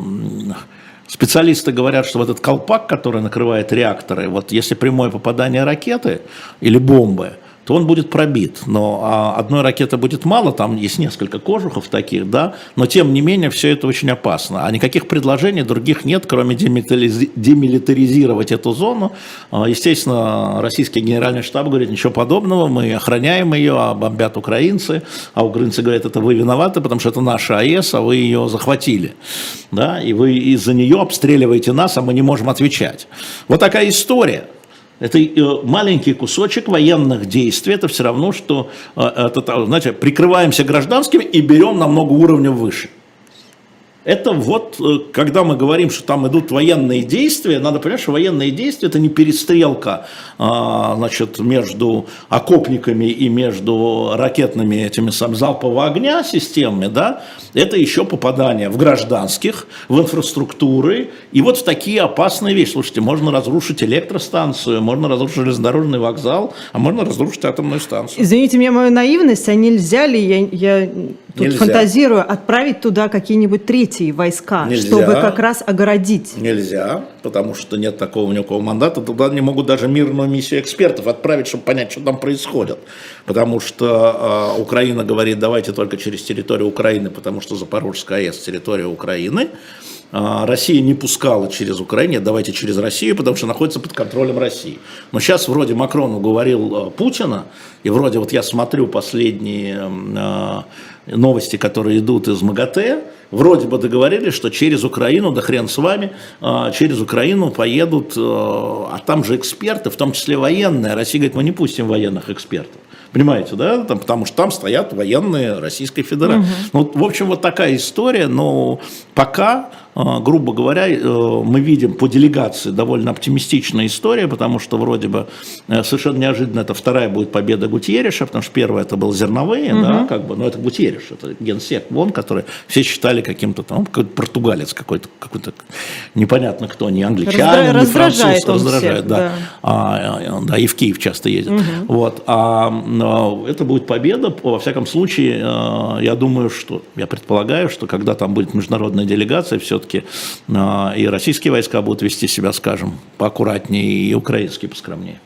Специалисты говорят, что вот этот колпак, который накрывает реакторы, вот если прямое попадание ракеты или бомбы, то он будет пробит. Но а, одной ракеты будет мало, там есть несколько кожухов таких, да, но тем не менее все это очень опасно. А никаких предложений других нет, кроме демилитаризи- демилитаризировать эту зону. А, Естественно, российский генеральный штаб говорит, ничего подобного, мы охраняем ее, а бомбят украинцы, а украинцы говорят, это вы виноваты, потому что это наша АЭС, а вы ее захватили. Да, и вы из-за нее обстреливаете нас, а мы не можем отвечать. Вот такая история. Это э, маленький кусочек военных действий, это все равно, что, э, это, та- знаете, прикрываемся гражданскими и берем на много уровней выше. Это вот, э, когда мы говорим, что там идут военные действия, надо понять, что военные действия это не перестрелка а, значит, между окопниками и между ракетными этими сам, залпового огня системами, да, это еще попадание в гражданских, в инфраструктуры и вот в такие опасные вещи. Слушайте, можно разрушить электростанцию, можно разрушить железнодорожный вокзал, а можно разрушить атомную станцию. Извините меня мою наивность, а нельзя ли, я, я тут Нельзя. фантазирую, отправить туда какие-нибудь третьи прибытии войска, Нельзя. чтобы как раз огородить? Нельзя, потому что нет такого никакого мандата. Туда не могут даже мирную миссию экспертов отправить, чтобы понять, что там происходит. Потому что э, Украина говорит, давайте только через территорию Украины, потому что Запорожская АЭС территория Украины. А, Россия не пускала через Украину, давайте через Россию, потому что находится под контролем России. Но сейчас вроде Макрон уговорил э, Путина, и вроде вот я смотрю последние э, новости, которые идут из МАГАТЭ, вроде бы договорились, что через Украину, да хрен с вами, через Украину поедут, а там же эксперты, в том числе военные. Россия говорит, мы не пустим военных экспертов. Понимаете, да? Там, потому что там стоят военные Российской Федерации. Угу. Ну, в общем, вот такая история, но пока, грубо говоря, э, мы видим по делегации довольно оптимистичная история, потому что вроде бы э, совершенно неожиданно это вторая будет победа Гутьереша, потому что первая это был зерновые, угу. да, как бы, но это Гутьереш, это генсек вон, который все считали каким-то там, какой-то португалец какой-то, какой-то непонятно кто, не англичанин, не француз, раздражает, всех, да. Да. А, да, и в Киев часто ездит. Угу. Вот, а это будет победа. Во всяком случае, э, я думаю, что, я предполагаю, что когда там будет международная делегация, все-таки э, и российские войска будут вести себя, скажем, поаккуратнее, и украинские поскромнее.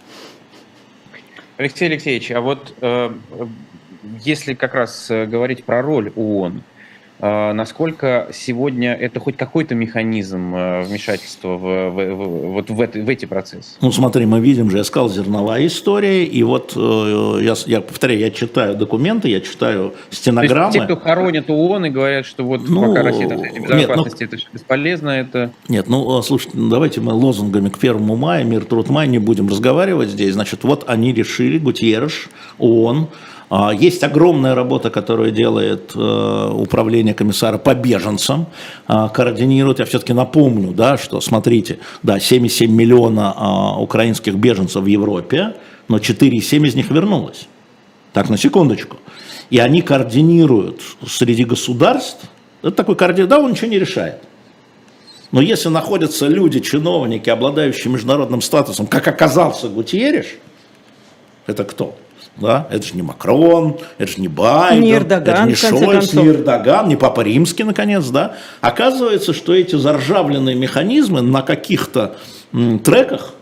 Алексей Алексеевич, а вот э, если как раз говорить про роль ООН, а, насколько сегодня это хоть какой-то механизм э, вмешательства в, в, в, вот в, это, в эти процессы? Ну, смотри, мы видим же, я сказал, зерновая история, и вот э, я, я повторяю, я читаю документы, я читаю стенограммы. То есть, те, кто хоронят ООН и говорят, что вот ну, пока Россия там, безопасности, нет, ну, это бесполезно, это... Нет, ну, слушайте, ну, давайте мы лозунгами к первому мая, мир, труд, май не будем разговаривать здесь. Значит, вот они решили, Гутьерреш, ООН, а, есть огромная работа, которую делает э, управление комиссара по беженцам, а, координирует. Я все-таки напомню, да, что, смотрите, да, 7,7 миллиона а, украинских беженцев в Европе, но 4,7 из них вернулось. Так, на секундочку. И они координируют среди государств. Это такой координат, да, он ничего не решает. Но если находятся люди, чиновники, обладающие международным статусом, как оказался Гутьериш, это кто? Да? Это же не Макрон, это же не Байден, не Эрдоган, это не Шольц, не Эрдоган, не Папа Римский, наконец. Да? Оказывается, что эти заржавленные механизмы на каких-то треках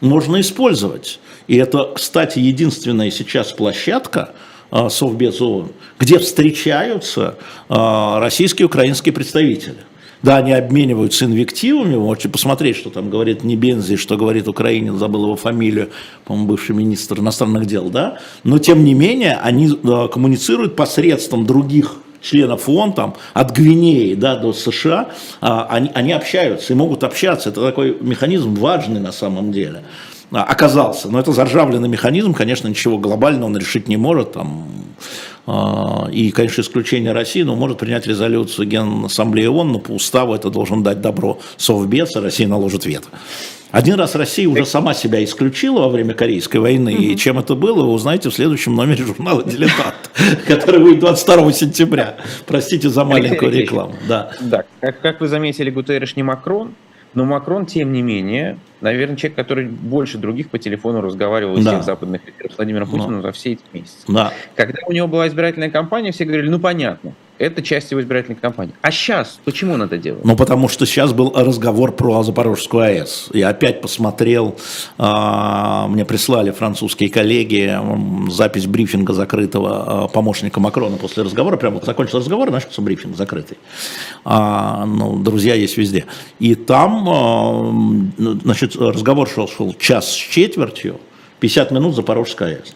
можно использовать. И это, кстати, единственная сейчас площадка, а, Совбез ООН, где встречаются а, российские и украинские представители. Да, они обмениваются инвективами, вы можете посмотреть, что там говорит Небензи, что говорит украинец, забыл его фамилию, по-моему, бывший министр иностранных дел, да, но тем не менее они э, коммуницируют посредством других членов ООН, там, от Гвинеи да, до США, а, они, они общаются и могут общаться. Это такой механизм важный на самом деле оказался. Но это заржавленный механизм, конечно, ничего глобального он решить не может. Там, а, и, конечно, исключение России, но может принять резолюцию Генассамблеи ООН, но по уставу это должен дать добро Совбез, а Россия наложит вето. Один раз Россия уже сама себя исключила во время Корейской войны, и чем это было, вы узнаете в следующем номере журнала «Дилетант», [LAUGHS] который выйдет 22 сентября. Простите за маленькую рекламу. Да. Как, вы заметили, Гутерреш не Макрон, но Макрон, тем не менее, наверное, человек, который больше других по телефону разговаривал из да. всех западных лидеров с Владимиром Путиным да. за все эти месяцы. Да. Когда у него была избирательная кампания, все говорили, ну понятно, это часть его избирательной кампании. А сейчас почему он это делает? Ну, потому что сейчас был разговор про Запорожскую АЭС. Я опять посмотрел, а, мне прислали французские коллеги запись брифинга закрытого а, помощника Макрона после разговора. Прямо закончился разговор, начался брифинг закрытый. А, ну, друзья есть везде. И там, значит, разговор шел, шел час с четвертью, 50 минут Запорожская АЭС.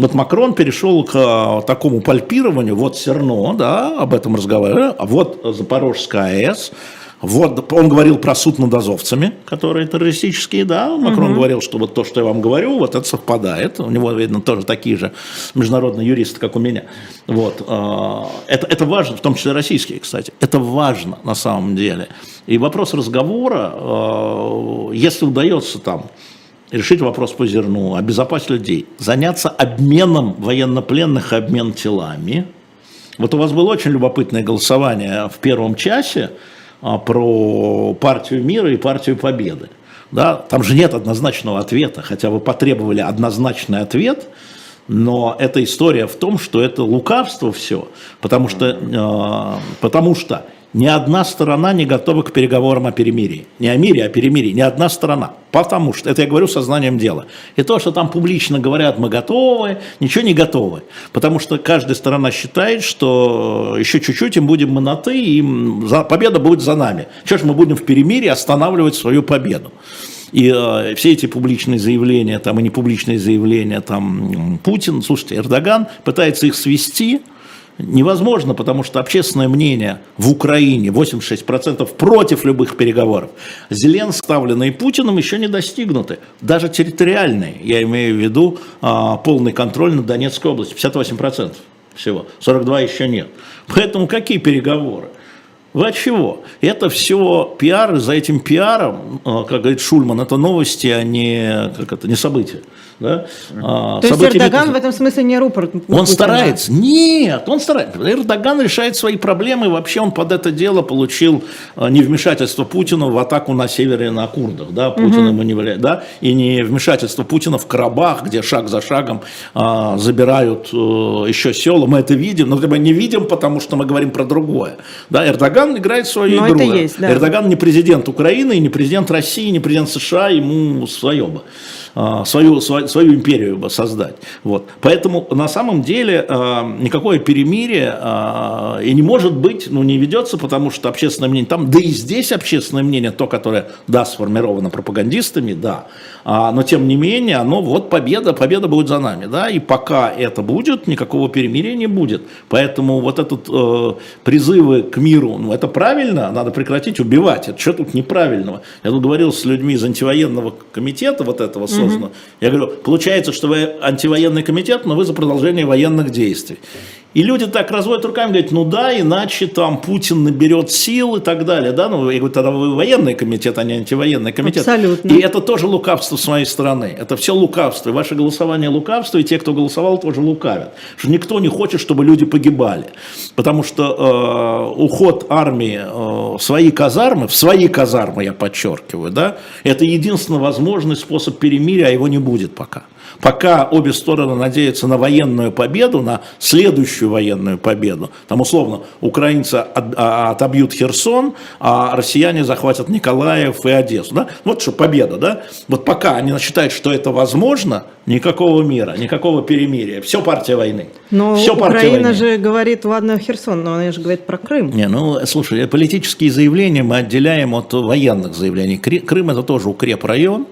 Вот Макрон перешел к а, такому пальпированию, вот Серно, да, об этом разговаривали, а вот Запорожская АЭС, вот он говорил про суд над азовцами, которые террористические, да. Макрон угу. говорил, что вот то, что я вам говорю, вот это совпадает. У него, видно, тоже такие же международные юристы, как у меня. Вот. А, это, это важно, в том числе российские, кстати. Это важно на самом деле. И вопрос разговора, а, если удается там решить вопрос по зерну, обезопасить людей, заняться обменом военнопленных обмен телами. Вот у вас было очень любопытное голосование в первом часе а, про партию мира и партию победы. Да, там же нет однозначного ответа, хотя вы потребовали однозначный ответ, Но эта история в том, что это лукавство все, потому что, э, потому что ни одна сторона не готова к переговорам о перемирии. Не о мире, а о перемирии. Ни одна сторона. Потому что, это я говорю сознанием дела. И то, что там публично говорят, мы готовы, ничего не готовы. Потому что каждая сторона считает, что еще чуть-чуть им будем мы на «ты», и победа будет за нами. Что ж мы будем в перемирии останавливать свою победу? И э, все эти публичные заявления, там, и непубличные заявления, там, Путин, слушайте, Эрдоган пытается их свести, невозможно, потому что общественное мнение в Украине 86% против любых переговоров. Зеленский, ставленные Путиным, еще не достигнуты. Даже территориальные, я имею в виду а, полный контроль над Донецкой областью, 58% всего, 42 еще нет. Поэтому какие переговоры? Вы от чего? Это все пиар, за этим пиаром, а, как говорит Шульман, это новости, а не, как это, не события. Да? А, То есть Эрдоган не... в этом смысле не рупор? Он Путина. старается. Нет, он старается. Эрдоган решает свои проблемы, вообще он под это дело получил а, невмешательство Путина в атаку на севере на курдах. Да? Путин угу. ему не влияет. Да? И не вмешательство Путина в Карабах, где шаг за шагом а, забирают а, еще села. Мы это видим, но мы не видим, потому что мы говорим про другое. Да? Эрдоган играет свою но игру. Это есть, да. Эрдоган не президент Украины, не президент России, не президент США, ему свое бы. А, свою, свою, империю создать. Вот. Поэтому на самом деле а, никакое перемирие а, и не может быть, ну не ведется, потому что общественное мнение там, да и здесь общественное мнение, то, которое, да, сформировано пропагандистами, да, но тем не менее, оно вот победа, победа будет за нами, да, и пока это будет, никакого перемирия не будет. Поэтому вот этот э, призывы к миру, ну это правильно, надо прекратить убивать, это что тут неправильного? Я тут говорил с людьми из антивоенного комитета вот этого, создано. Угу. Я говорю, получается, что вы антивоенный комитет, но вы за продолжение военных действий. И люди так разводят руками, говорят, ну да, иначе там Путин наберет сил и так далее. Да? Ну, я говорю, тогда вы военный комитет, а не антивоенный комитет. Абсолютно. И это тоже лукавство с моей стороны. Это все лукавство. И ваше голосование лукавство, и те, кто голосовал, тоже лукавят. Что никто не хочет, чтобы люди погибали. Потому что э, уход армии э, в свои казармы, в свои казармы, я подчеркиваю, да, это единственный возможный способ перемирия, а его не будет пока. Пока обе стороны надеются на военную победу, на следующую военную победу, там условно украинцы а, отобьют Херсон, а россияне захватят Николаев и Одессу. Да? Вот что победа, да? Вот пока они считают, что это возможно, никакого мира, никакого перемирия. Все партия войны. Но Все Украина войны. же говорит, ладно, Херсон, но она же говорит про Крым. Не, ну, слушай, политические заявления мы отделяем от военных заявлений. Крым это тоже укрепрайон,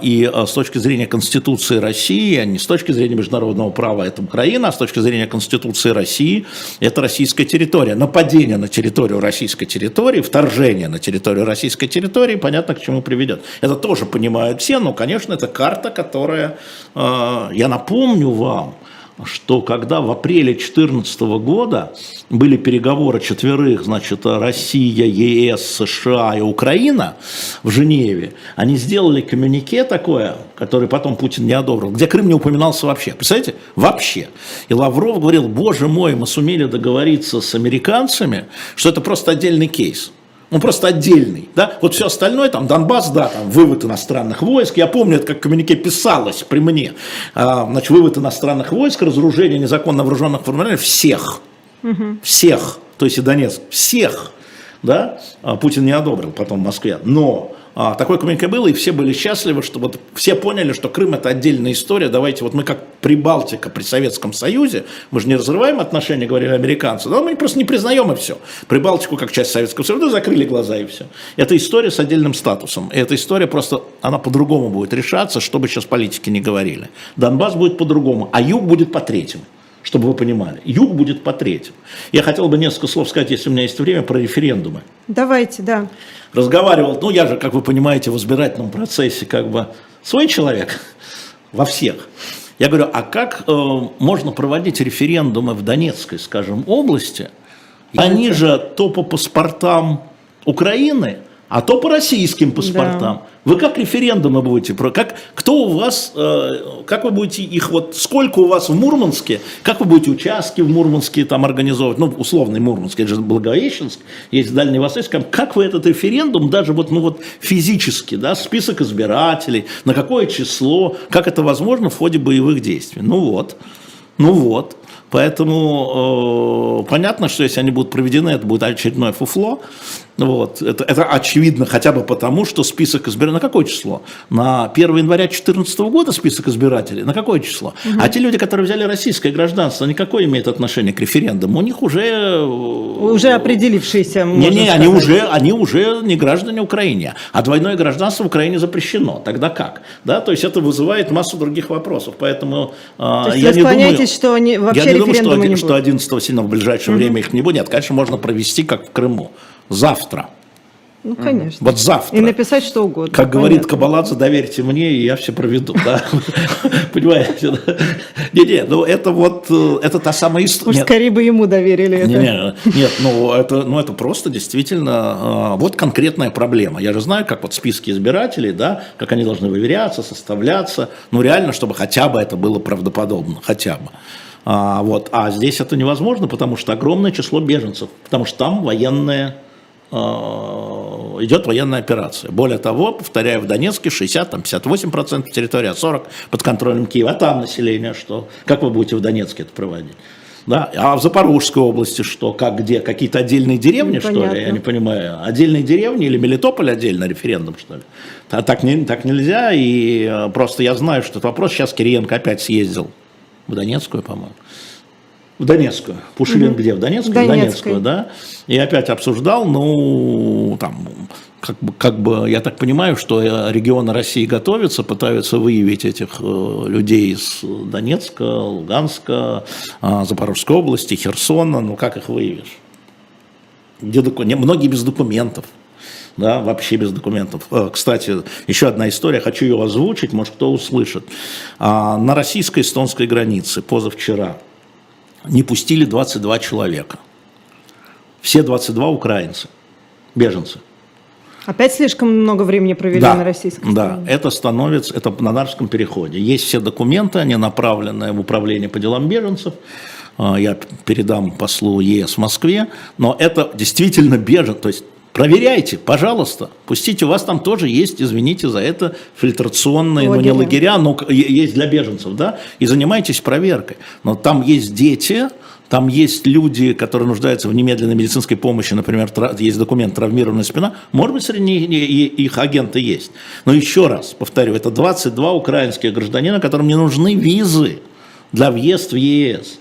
и а, с точки зрения Конституции России, а не с точки зрения международного права, это Украина, а с точки зрения Конституции России, это российская территория. Нападение на территорию российской территории, вторжение на территорию российской территории, понятно, к чему приведет. Это тоже понимают все, но, конечно, это карта, которая, я напомню вам, что когда в апреле 2014 года были переговоры четверых, значит, Россия, ЕС, США и Украина в Женеве, они сделали коммюнике такое, которое потом Путин не одобрил, где Крым не упоминался вообще. Представляете? Вообще. И Лавров говорил, боже мой, мы сумели договориться с американцами, что это просто отдельный кейс. Он просто отдельный, да, вот все остальное, там, Донбасс, да, там, вывод иностранных войск, я помню, это как в коммюнике писалось при мне, а, значит, вывод иностранных войск, разоружение незаконно вооруженных формирований, всех, угу. всех, то есть и Донецк, всех, да, а Путин не одобрил потом в Москве, но а, такое коммунике было, и все были счастливы, что вот все поняли, что Крым это отдельная история, давайте вот мы как Прибалтика при Советском Союзе, мы же не разрываем отношения, говорили американцы, но мы просто не признаем и все. Прибалтику как часть Советского Союза, закрыли глаза и все. Это история с отдельным статусом, и эта история просто, она по-другому будет решаться, что бы сейчас политики не говорили. Донбасс будет по-другому, а юг будет по третьему чтобы вы понимали. Юг будет по третьему. Я хотел бы несколько слов сказать, если у меня есть время, про референдумы. Давайте, да. Разговаривал, ну я же, как вы понимаете, в избирательном процессе как бы свой человек [LAUGHS] во всех. Я говорю, а как э, можно проводить референдумы в Донецкой, скажем, области? Они же то по паспортам Украины, а то по российским паспортам. Да. Вы как референдумы будете, про- как, кто у вас, э, как вы будете их, вот сколько у вас в Мурманске, как вы будете участки в Мурманске там организовывать, ну, условный Мурманск, это же Благовещенск, есть Дальний Восточный, как- как вы этот референдум, даже вот, ну, вот физически, да, список избирателей, на какое число, как это возможно в ходе боевых действий. Ну вот, ну вот. Поэтому э, понятно, что если они будут проведены, это будет очередное фуфло. Вот. Это, это очевидно хотя бы потому, что список избирателей... На какое число? На 1 января 2014 года список избирателей? На какое число? А те люди, которые взяли российское гражданство, они какое имеют отношение к референдуму? У них уже... э, Уже определившиеся, можно Не-не, они уже, они уже не граждане Украины, а двойное гражданство в Украине запрещено. Тогда как? Да, то есть это вызывает массу других вопросов. Поэтому а, То есть я вы не думаю, что они вообще я не думаю, что, не что будет? 11 сильно в ближайшее время их не будет. Нет, конечно, можно провести, как в Крыму. Завтра. Ну, конечно. Вот завтра. И написать что угодно. Как говорит понятно. Кабаладзе, доверьте мне, и я все проведу. да. [LAUGHS] Понимаете? Не-не, ну это вот, э, это та самая Уж история. скорее бы ему доверили это. Не, не, нет, ну это, ну это просто действительно э, вот конкретная проблема. Я же знаю, как вот списки избирателей, да, как они должны выверяться, составляться. Ну реально, чтобы хотя бы это было правдоподобно, хотя бы. А, вот, а здесь это невозможно, потому что огромное число беженцев, потому что там военная идет военная операция. Более того, повторяю, в Донецке 60, там 58% территории, а 40 под контролем Киева. А там население что? Как вы будете в Донецке это проводить? Да? А в Запорожской области что? Как, где? Какие-то отдельные деревни, что ли? Я не понимаю. Отдельные деревни или Мелитополь отдельно референдум, что ли? А так, не, так нельзя. И э, просто я знаю, что этот вопрос. Сейчас Кириенко опять съездил в Донецкую, по-моему. В Донецкую. Пушилин где? В Донецкую? В. Донецкую, да. И опять обсуждал, ну, там, как бы, как бы, я так понимаю, что э, регионы России готовятся, пытаются выявить этих э, людей из Донецка, Луганска, э, Запорожской области, Херсона, ну, как их выявишь? Где доку- Многие без документов. Да, вообще без документов. Э, Кстати, еще одна история, хочу ее озвучить, может кто услышит. А, На российско-эстонской границе позавчера не пустили 22 человека. Все 22 украинцы, беженцы. Опять слишком много времени провели Да, на российском да, это становится, это на Нарвском переходе. Есть все документы, они направлены в управление по делам беженцев. А, Я передам послу ЕС в Москве. Но это действительно бежен, то есть проверяйте, пожалуйста. Пустите, у вас там тоже есть, извините за это, фильтрационные, ну не Лагеря. лагеря, но есть для беженцев, да, и занимайтесь проверкой. Но там есть дети, там есть люди, которые нуждаются в немедленной медицинской помощи, например, есть документ «травмированная спина», может быть, среди них их агенты есть. Но еще раз повторю, это 22 украинских гражданина, которым не нужны визы для въезда в ЕС.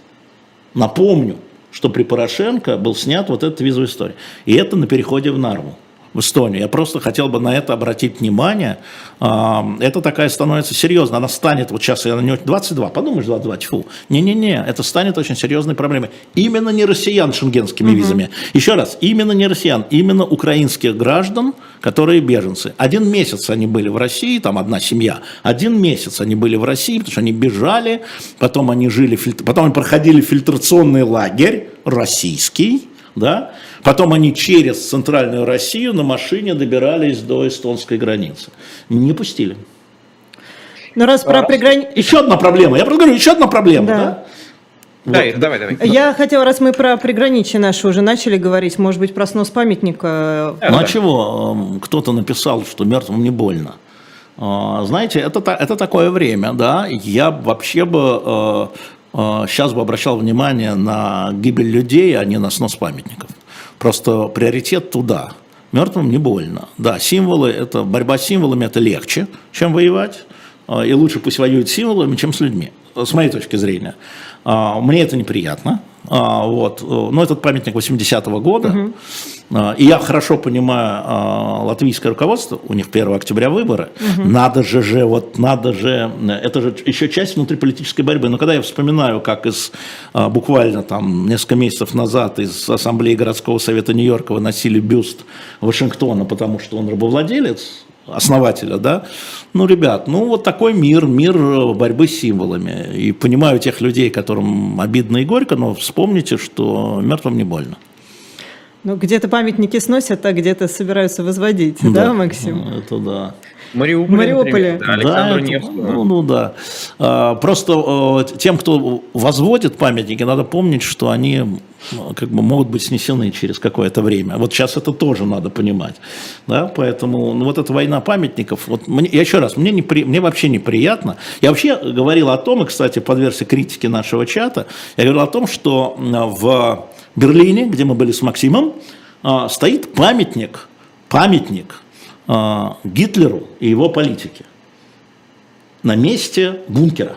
Напомню, что при Порошенко был снят вот этот визовый история. И это на переходе в Нарву, в Эстонию. Я просто хотел бы на это обратить внимание. А, Это такая становится серьезно. Она станет, вот сейчас я на нее 22, подумаешь, 22, тьфу. Не-не-не, это станет очень серьезной проблемой. Именно не россиян шенгенскими визами. Еще раз, именно не россиян, именно украинских граждан, которые беженцы. Один месяц они были в России, там одна семья, один месяц они были в России, потому что они бежали, потом они жили, потом они проходили фильтрационный лагерь российский, да, потом они через центральную Россию на машине добирались до эстонской границы. Не пустили. Но раз про приграни- Еще одна проблема, я просто говорю, еще одна проблема, Да. да? Да, Ир, давай, давай. Я хотела, раз мы про приграничье наши уже начали говорить, может быть, про снос памятника. Да, Ну а да. чего? Эм, Кто-то написал, что мертвым не больно. А, Знаете, это, это такое время, да. Я вообще бы сейчас бы обращал внимание на гибель людей, а не на снос памятников. Просто приоритет туда. Мертвым не больно. Да, символы, это борьба с символами это легче, чем воевать. А, И лучше пусть воюют символами, чем с людьми. С моей точки зрения. А, Мне это неприятно. А, Вот. Но этот памятник 80-го года. А, И я хорошо понимаю латвийское руководство, у них 1 октября выборы. Надо же же, вот надо же, это же еще часть внутриполитической борьбы. Но когда я вспоминаю, как из буквально там несколько месяцев назад из Ассамблеи городского совета Нью-Йорка выносили бюст Вашингтона, потому что он рабовладелец, основателя, да, ну, ребят, ну, вот такой мир, мир борьбы с символами. И понимаю тех людей, которым обидно и горько, но вспомните, что мертвым не больно. Ну, где-то памятники сносят, а где-то собираются возводить, да, Максим? Ну, Это да. Мариуполе, Мариуполе. например, да, Александру это- Невскому. ну, ну да. А, Просто э, тем, кто возводит памятники, надо помнить, что они как бы могут быть снесены через какое-то время. Вот сейчас это тоже надо понимать. Да? Поэтому ну, вот эта война памятников, вот мне, я еще раз, мне, непри- мне вообще неприятно. Я вообще говорил о том, и, кстати, подвергся критике нашего чата, я говорил о том, что в Берлине, где мы были с Максимом, а, стоит памятник, памятник Гитлеру и его политике на месте бункера.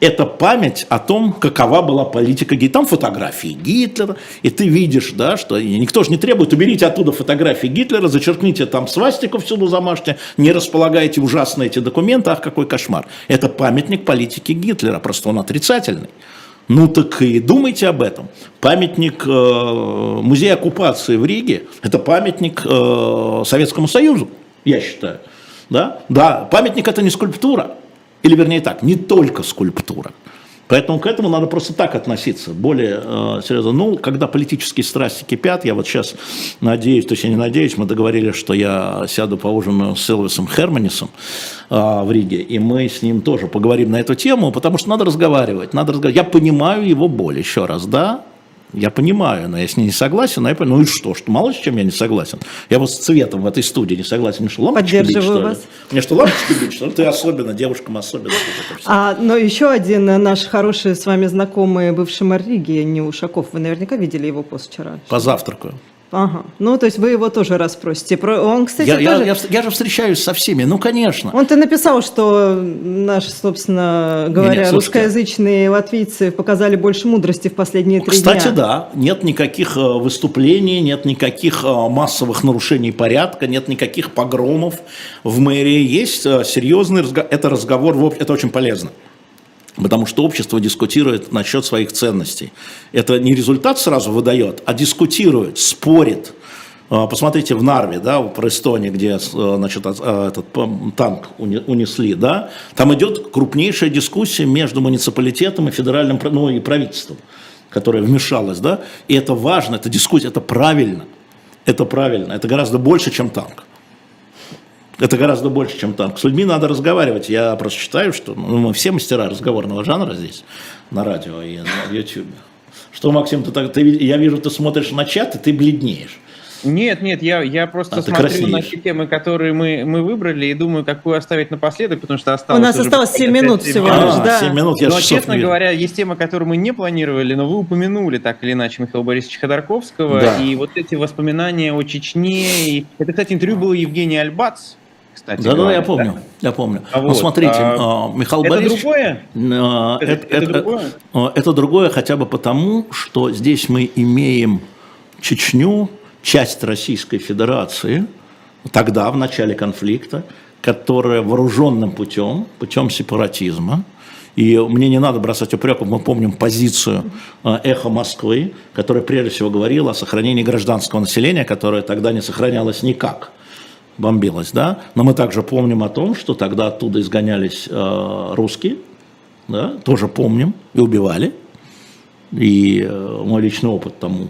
Это память о том, какова была политика Гитлера. Там фотографии Гитлера, и ты видишь, да, что никто же не требует, уберите оттуда фотографии Гитлера, зачеркните там свастику всюду замажьте, не располагайте ужасно эти документы, ах, какой кошмар. Это памятник политики Гитлера, просто он отрицательный. Ну так и думайте об этом. Памятник э, музея оккупации в Риге – это памятник э, Советскому Союзу, я считаю. Да? да, памятник – это не скульптура. Или вернее так, не только скульптура. Поэтому к этому надо просто так относиться, более э, серьезно. Ну, когда политические страсти кипят, я вот сейчас надеюсь, то есть я не надеюсь, мы договорились, что я сяду поужинаю с Элвисом Херманисом э, в Риге, и мы с ним тоже поговорим на эту тему, потому что надо разговаривать, надо разговаривать. Я понимаю его боль, еще раз, да, я понимаю, но я с ней не согласен, а я понимаю, ну и что, что мало с чем я не согласен. Я вот с цветом в этой студии не согласен. Мне что, лампочки бить, что ли? вас. Мне что, лампочки бить, что ли? Ты особенно, девушкам особенно. А, но еще один наш хороший с вами знакомый, бывший мэр Риги, не Ушаков, вы наверняка видели его пост вчера. Позавтракаю. Ага. Ну, то есть вы его тоже расспросите. Про... Он, кстати, Я, я- тоже... я вс- я же встречаюсь со всеми, ну, конечно. Он-то написал, что наши, собственно говоря, Нет, слушайте. русскоязычные латвийцы показали больше мудрости в последние три Кстати, дня. да, нет никаких э, выступлений, нет никаких э, массовых нарушений порядка, нет никаких погромов в мэрии. Есть э, серьезный разговор, это разговор, это очень полезно. Потому что общество дискутирует насчет своих ценностей. Это не результат сразу выдает, а дискутирует, спорит. Э, Посмотрите в Нарве, да, про Эстонию, где э, значит, э, этот пом, танк уне- унесли, да, там идет крупнейшая дискуссия между муниципалитетом и федеральным, ну и правительством, которое вмешалось, да, и это важно, это дискуссия, это правильно, это правильно, это гораздо больше, чем танк. Это гораздо больше, чем танк. С людьми надо разговаривать. Я просто считаю, что ну, мы все мастера разговорного жанра здесь, на радио и на YouTube. Что, Максим, ты, так- ты, я вижу, ты смотришь на чат, и ты бледнеешь. Нет, нет, я, я просто А, смотрю на те темы, которые мы, мы выбрали, и думаю, какую оставить напоследок, потому что осталось... У нас уже осталось 7 буквально минут всего лишь, А, да. 7 минут, я Но, честно не вижу. говоря, есть темы, которые мы не планировали, но вы упомянули так или иначе Михаила Борисовича Ходорковского, Да. и вот эти воспоминания о Чечне. И... Это, кстати, интервью было Евгений Альбац, кстати Да-да, говоря, я помню, я помню. А Ну, вот, смотрите, а, а, Михаил Это Борисович... другое? А, Это- Это, это другое? а, это другое хотя бы потому, что здесь мы имеем Чечню, часть Российской Федерации, тогда, в начале конфликта, которая вооруженным путем, путем сепаратизма, и мне не надо бросать упреков, мы помним позицию э, «Эхо Москвы», которая прежде всего говорила о сохранении гражданского населения, которое тогда не сохранялось никак бомбилось, да, но мы также помним о том, что тогда оттуда изгонялись э, русские, да, тоже помним, и убивали, и э, мой личный опыт тому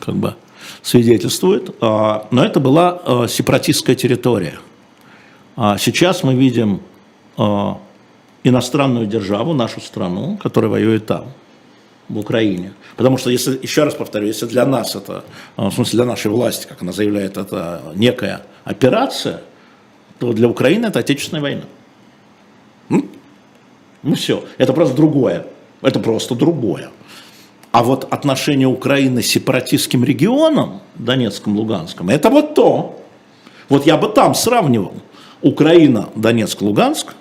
как бы свидетельствует, А, но это была э, сепаратистская территория. А сейчас мы видим э, иностранную державу, нашу страну, которая воюет там, в Украине. Потому что, если, еще раз повторю, если для нас это, э, в смысле для нашей власти, как она заявляет, это некая операция, то для Украины это отечественная война. М? Ну все, это просто другое. Это просто другое. А вот отношение Украины с сепаратистским регионам, Донецком, Луганском, это вот то. Вот я бы там сравнивал. Украина, Донецк, Луганск,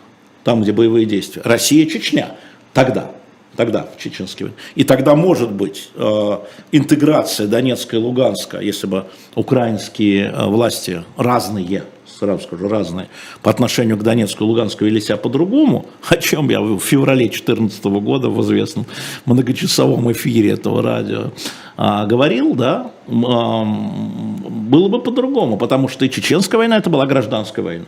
там, где боевые действия, Россия, Чечня. Тогда, тогда в чеченский. И тогда может быть э, интеграция Донецка и Луганска, если бы украинские э, власти разные, сразу скажу, разные, по отношению к Донецку и Луганску вели себя по-другому, [LAUGHS] о чем я в феврале 2014 года в известном многочасовом эфире этого радио а, говорил, да, ам, было бы по-другому, потому что и Чеченская война это была гражданская война.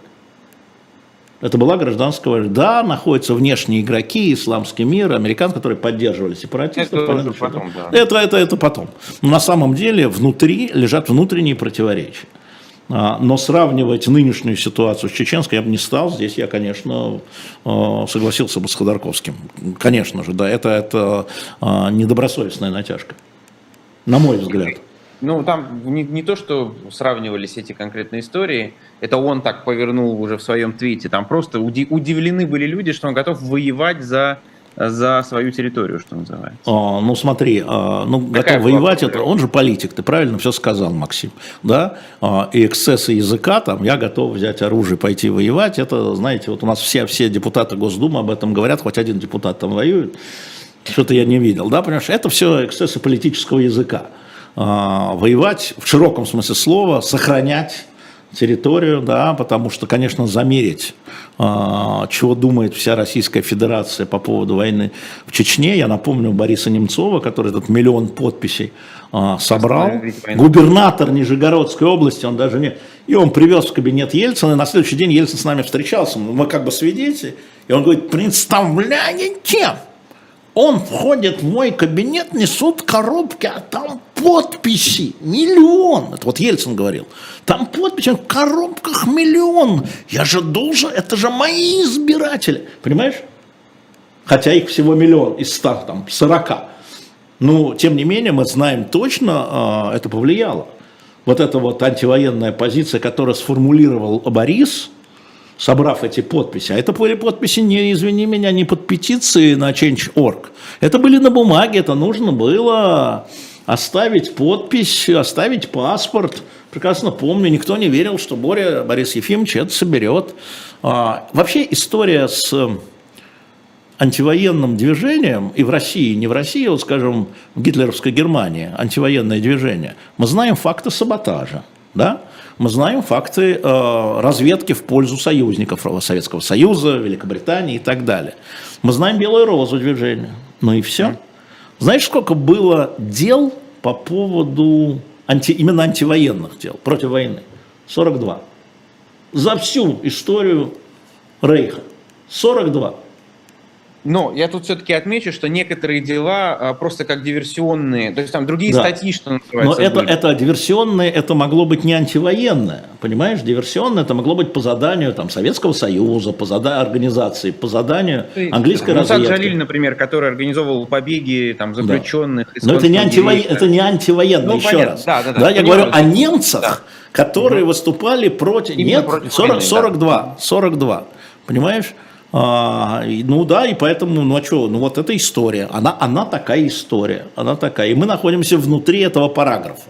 Это была гражданская война. Да, находятся внешние игроки, исламский мир, американцы, которые поддерживали сепаратистов. Это что потом, это, да. это, это, это потом. Но на самом деле внутри лежат внутренние противоречия. А, Но сравнивать нынешнюю ситуацию с чеченской я бы не стал. Здесь я, конечно, э, согласился бы с Ходорковским. Конечно же, да, это, это а, недобросовестная натяжка. На мой взгляд. Ну, там не, не то, что сравнивались эти конкретные истории, это он так повернул уже в своем твите, там просто уди- удивлены были люди, что он готов воевать за, за свою территорию, что называется. А, ну смотри, а, ну Какая готов воевать, это он же политик, ты правильно все сказал, Максим, да? А, и эксцессы языка, там, я готов взять оружие, пойти воевать, это, знаете, вот у нас все, все депутаты Госдумы об этом говорят, хоть один депутат там воюет, что-то я не видел, да, понимаешь, это все эксцессы политического языка. А, воевать в широком смысле слова, сохранять территорию, да, потому что, конечно, замерить, а, чего думает вся Российская Федерация по поводу войны в Чечне. Я напомню Бориса Немцова, который этот миллион подписей а, собрал. Губернатор Нижегородской области, он даже не... И он привез в кабинет Ельцина, и на следующий день Ельцин с нами встречался, мы как бы свидетели, и он говорит, представляете, он входит в мой кабинет, несут коробки, а там подписи. Миллион. Это вот Ельцин говорил. Там подписи, в коробках миллион. Я же должен, это же мои избиратели. Понимаешь? Хотя их всего миллион из ста, там, сорока. Но, тем не менее, мы знаем точно, а, это повлияло. Вот эта вот антивоенная позиция, которую сформулировал Борис, собрав эти подписи, а это были подписи, не, извини меня, не под петиции на Change.org. Это были на бумаге, это нужно было оставить подпись, оставить паспорт. Прекрасно помню, никто не верил, что Боря, Борис Ефимович это соберет. А, вообще история с антивоенным движением и в России, и не в России, вот скажем, в гитлеровской Германии, антивоенное движение, мы знаем факты саботажа, да? Мы знаем факты э, разведки в пользу союзников Советского Союза, Великобритании и так далее. Мы знаем Белую розу движение. Ну и все. Знаешь, сколько было дел по поводу анти, именно антивоенных дел против войны? 42. За всю историю Рейха. 42. Но я тут все-таки отмечу, что некоторые дела а, просто как диверсионные, то есть там другие Да. статьи, что Но называется, это, были. это диверсионное, это могло быть не антивоенное, понимаешь? Диверсионное это могло быть по заданию там, Советского Союза, по заданию организации, по заданию английской ну, разведки. Джалиль, например, который организовывал побеги там, заключенных. из Но это не, антивоен... это не антивоенное, Ну, еще понятно. раз. Да, да, да, я понимаю. говорю о немцах, которые выступали против... Именно Нет, против 40 войны, да. 42, 42, понимаешь? А, ну да, и поэтому, ну а что, ну вот эта история, она, она такая история, она такая. И мы находимся внутри этого параграфа.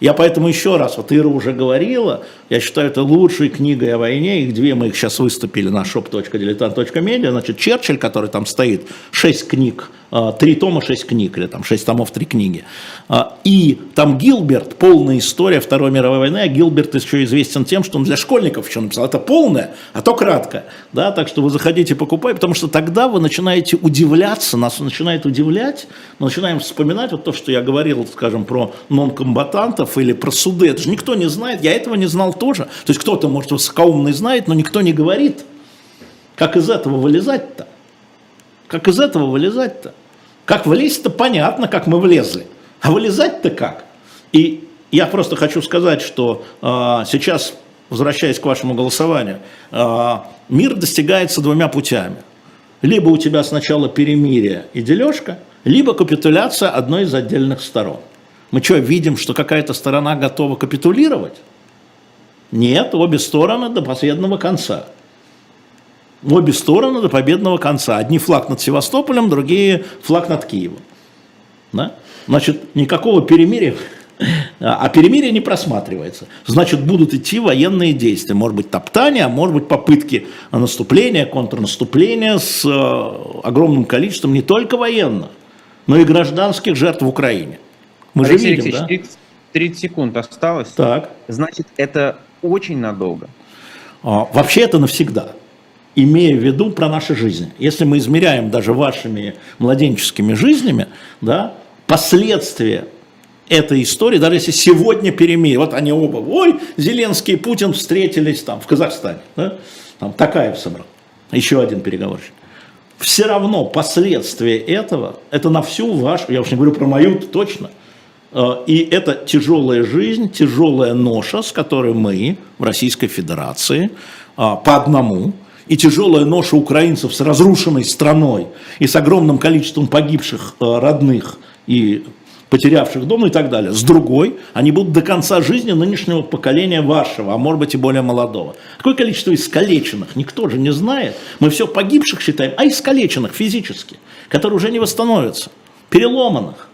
Я поэтому еще раз, вот Ира уже говорила, я считаю, это лучшей книгой о войне, их две мы их сейчас выступили на shop.diletant.media, значит, Черчилль, который там стоит, шесть книг, три тома, шесть книг, или там шесть томов, три книги. А, И там Гилберт, полная история Второй мировой войны, а Гилберт еще известен тем, что он для школьников еще написал, это полное, а то краткое, да, так что вы заходите, покупайте, потому что тогда вы начинаете удивляться, нас начинает удивлять, мы начинаем вспоминать вот то, что я говорил, скажем, про нонкомбатантов или про суды, это же никто не знает, я этого не знал тоже, то есть кто-то, может, высокоумный знает, но никто не говорит, как из этого вылезать-то, как из этого вылезать-то, как влезть-то понятно, как мы влезли, а вылезать-то как? И я просто хочу сказать, что а, сейчас, возвращаясь к вашему голосованию, а, мир достигается двумя путями. Либо у тебя сначала перемирие и дележка, либо капитуляция одной из отдельных сторон. Мы что, видим, что какая-то сторона готова капитулировать? Нет, обе стороны до последнего конца. Обе стороны до победного конца. Одни флаг над Севастополем, другие флаг над Киевом. Да? Значит, никакого перемирия, а перемирие не просматривается. Значит, будут идти военные действия. Может быть, топтания, а может быть, попытки наступления, контрнаступления с э, огромным количеством не только военных, но и гражданских жертв в Украине. Мы Алексей же видим, Алексеевич, да? 30, 30 секунд осталось. Так. Значит, это очень надолго. А, Вообще это навсегда, имея в виду про наши жизни. Если мы измеряем даже вашими младенческими жизнями, да, последствия этой истории, даже если сегодня перемирие, вот они оба, ой, Зеленский и Путин встретились там в Казахстане, да, Там Такаев собрал. Еще один переговорщик. Все равно последствия этого, это на всю вашу, я уж не говорю про мою точно, э, и это тяжелая жизнь, тяжелая ноша, с которой мы в Российской Федерации а, по одному, и тяжелая ноша украинцев с разрушенной страной и с огромным количеством погибших э, родных и потерявших дом и так далее. С другой, они будут до конца жизни нынешнего поколения вашего, а может быть и более молодого. Какое количество искалеченных, никто же не знает. Мы все погибших считаем, а искалеченных физически, которые уже не восстановятся, переломанных.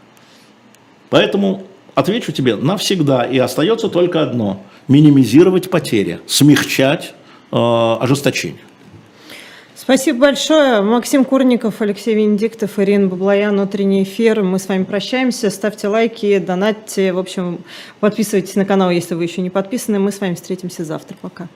Поэтому отвечу тебе навсегда, и остается только одно – минимизировать потери, смягчать э, ожесточение. Спасибо большое. Максим Курников, Алексей Венедиктов, Ирина Баблоян, утренний эфир. Мы с вами прощаемся. Ставьте лайки, донатьте. В общем, подписывайтесь на канал, если вы еще не подписаны. Мы с вами встретимся завтра. Пока.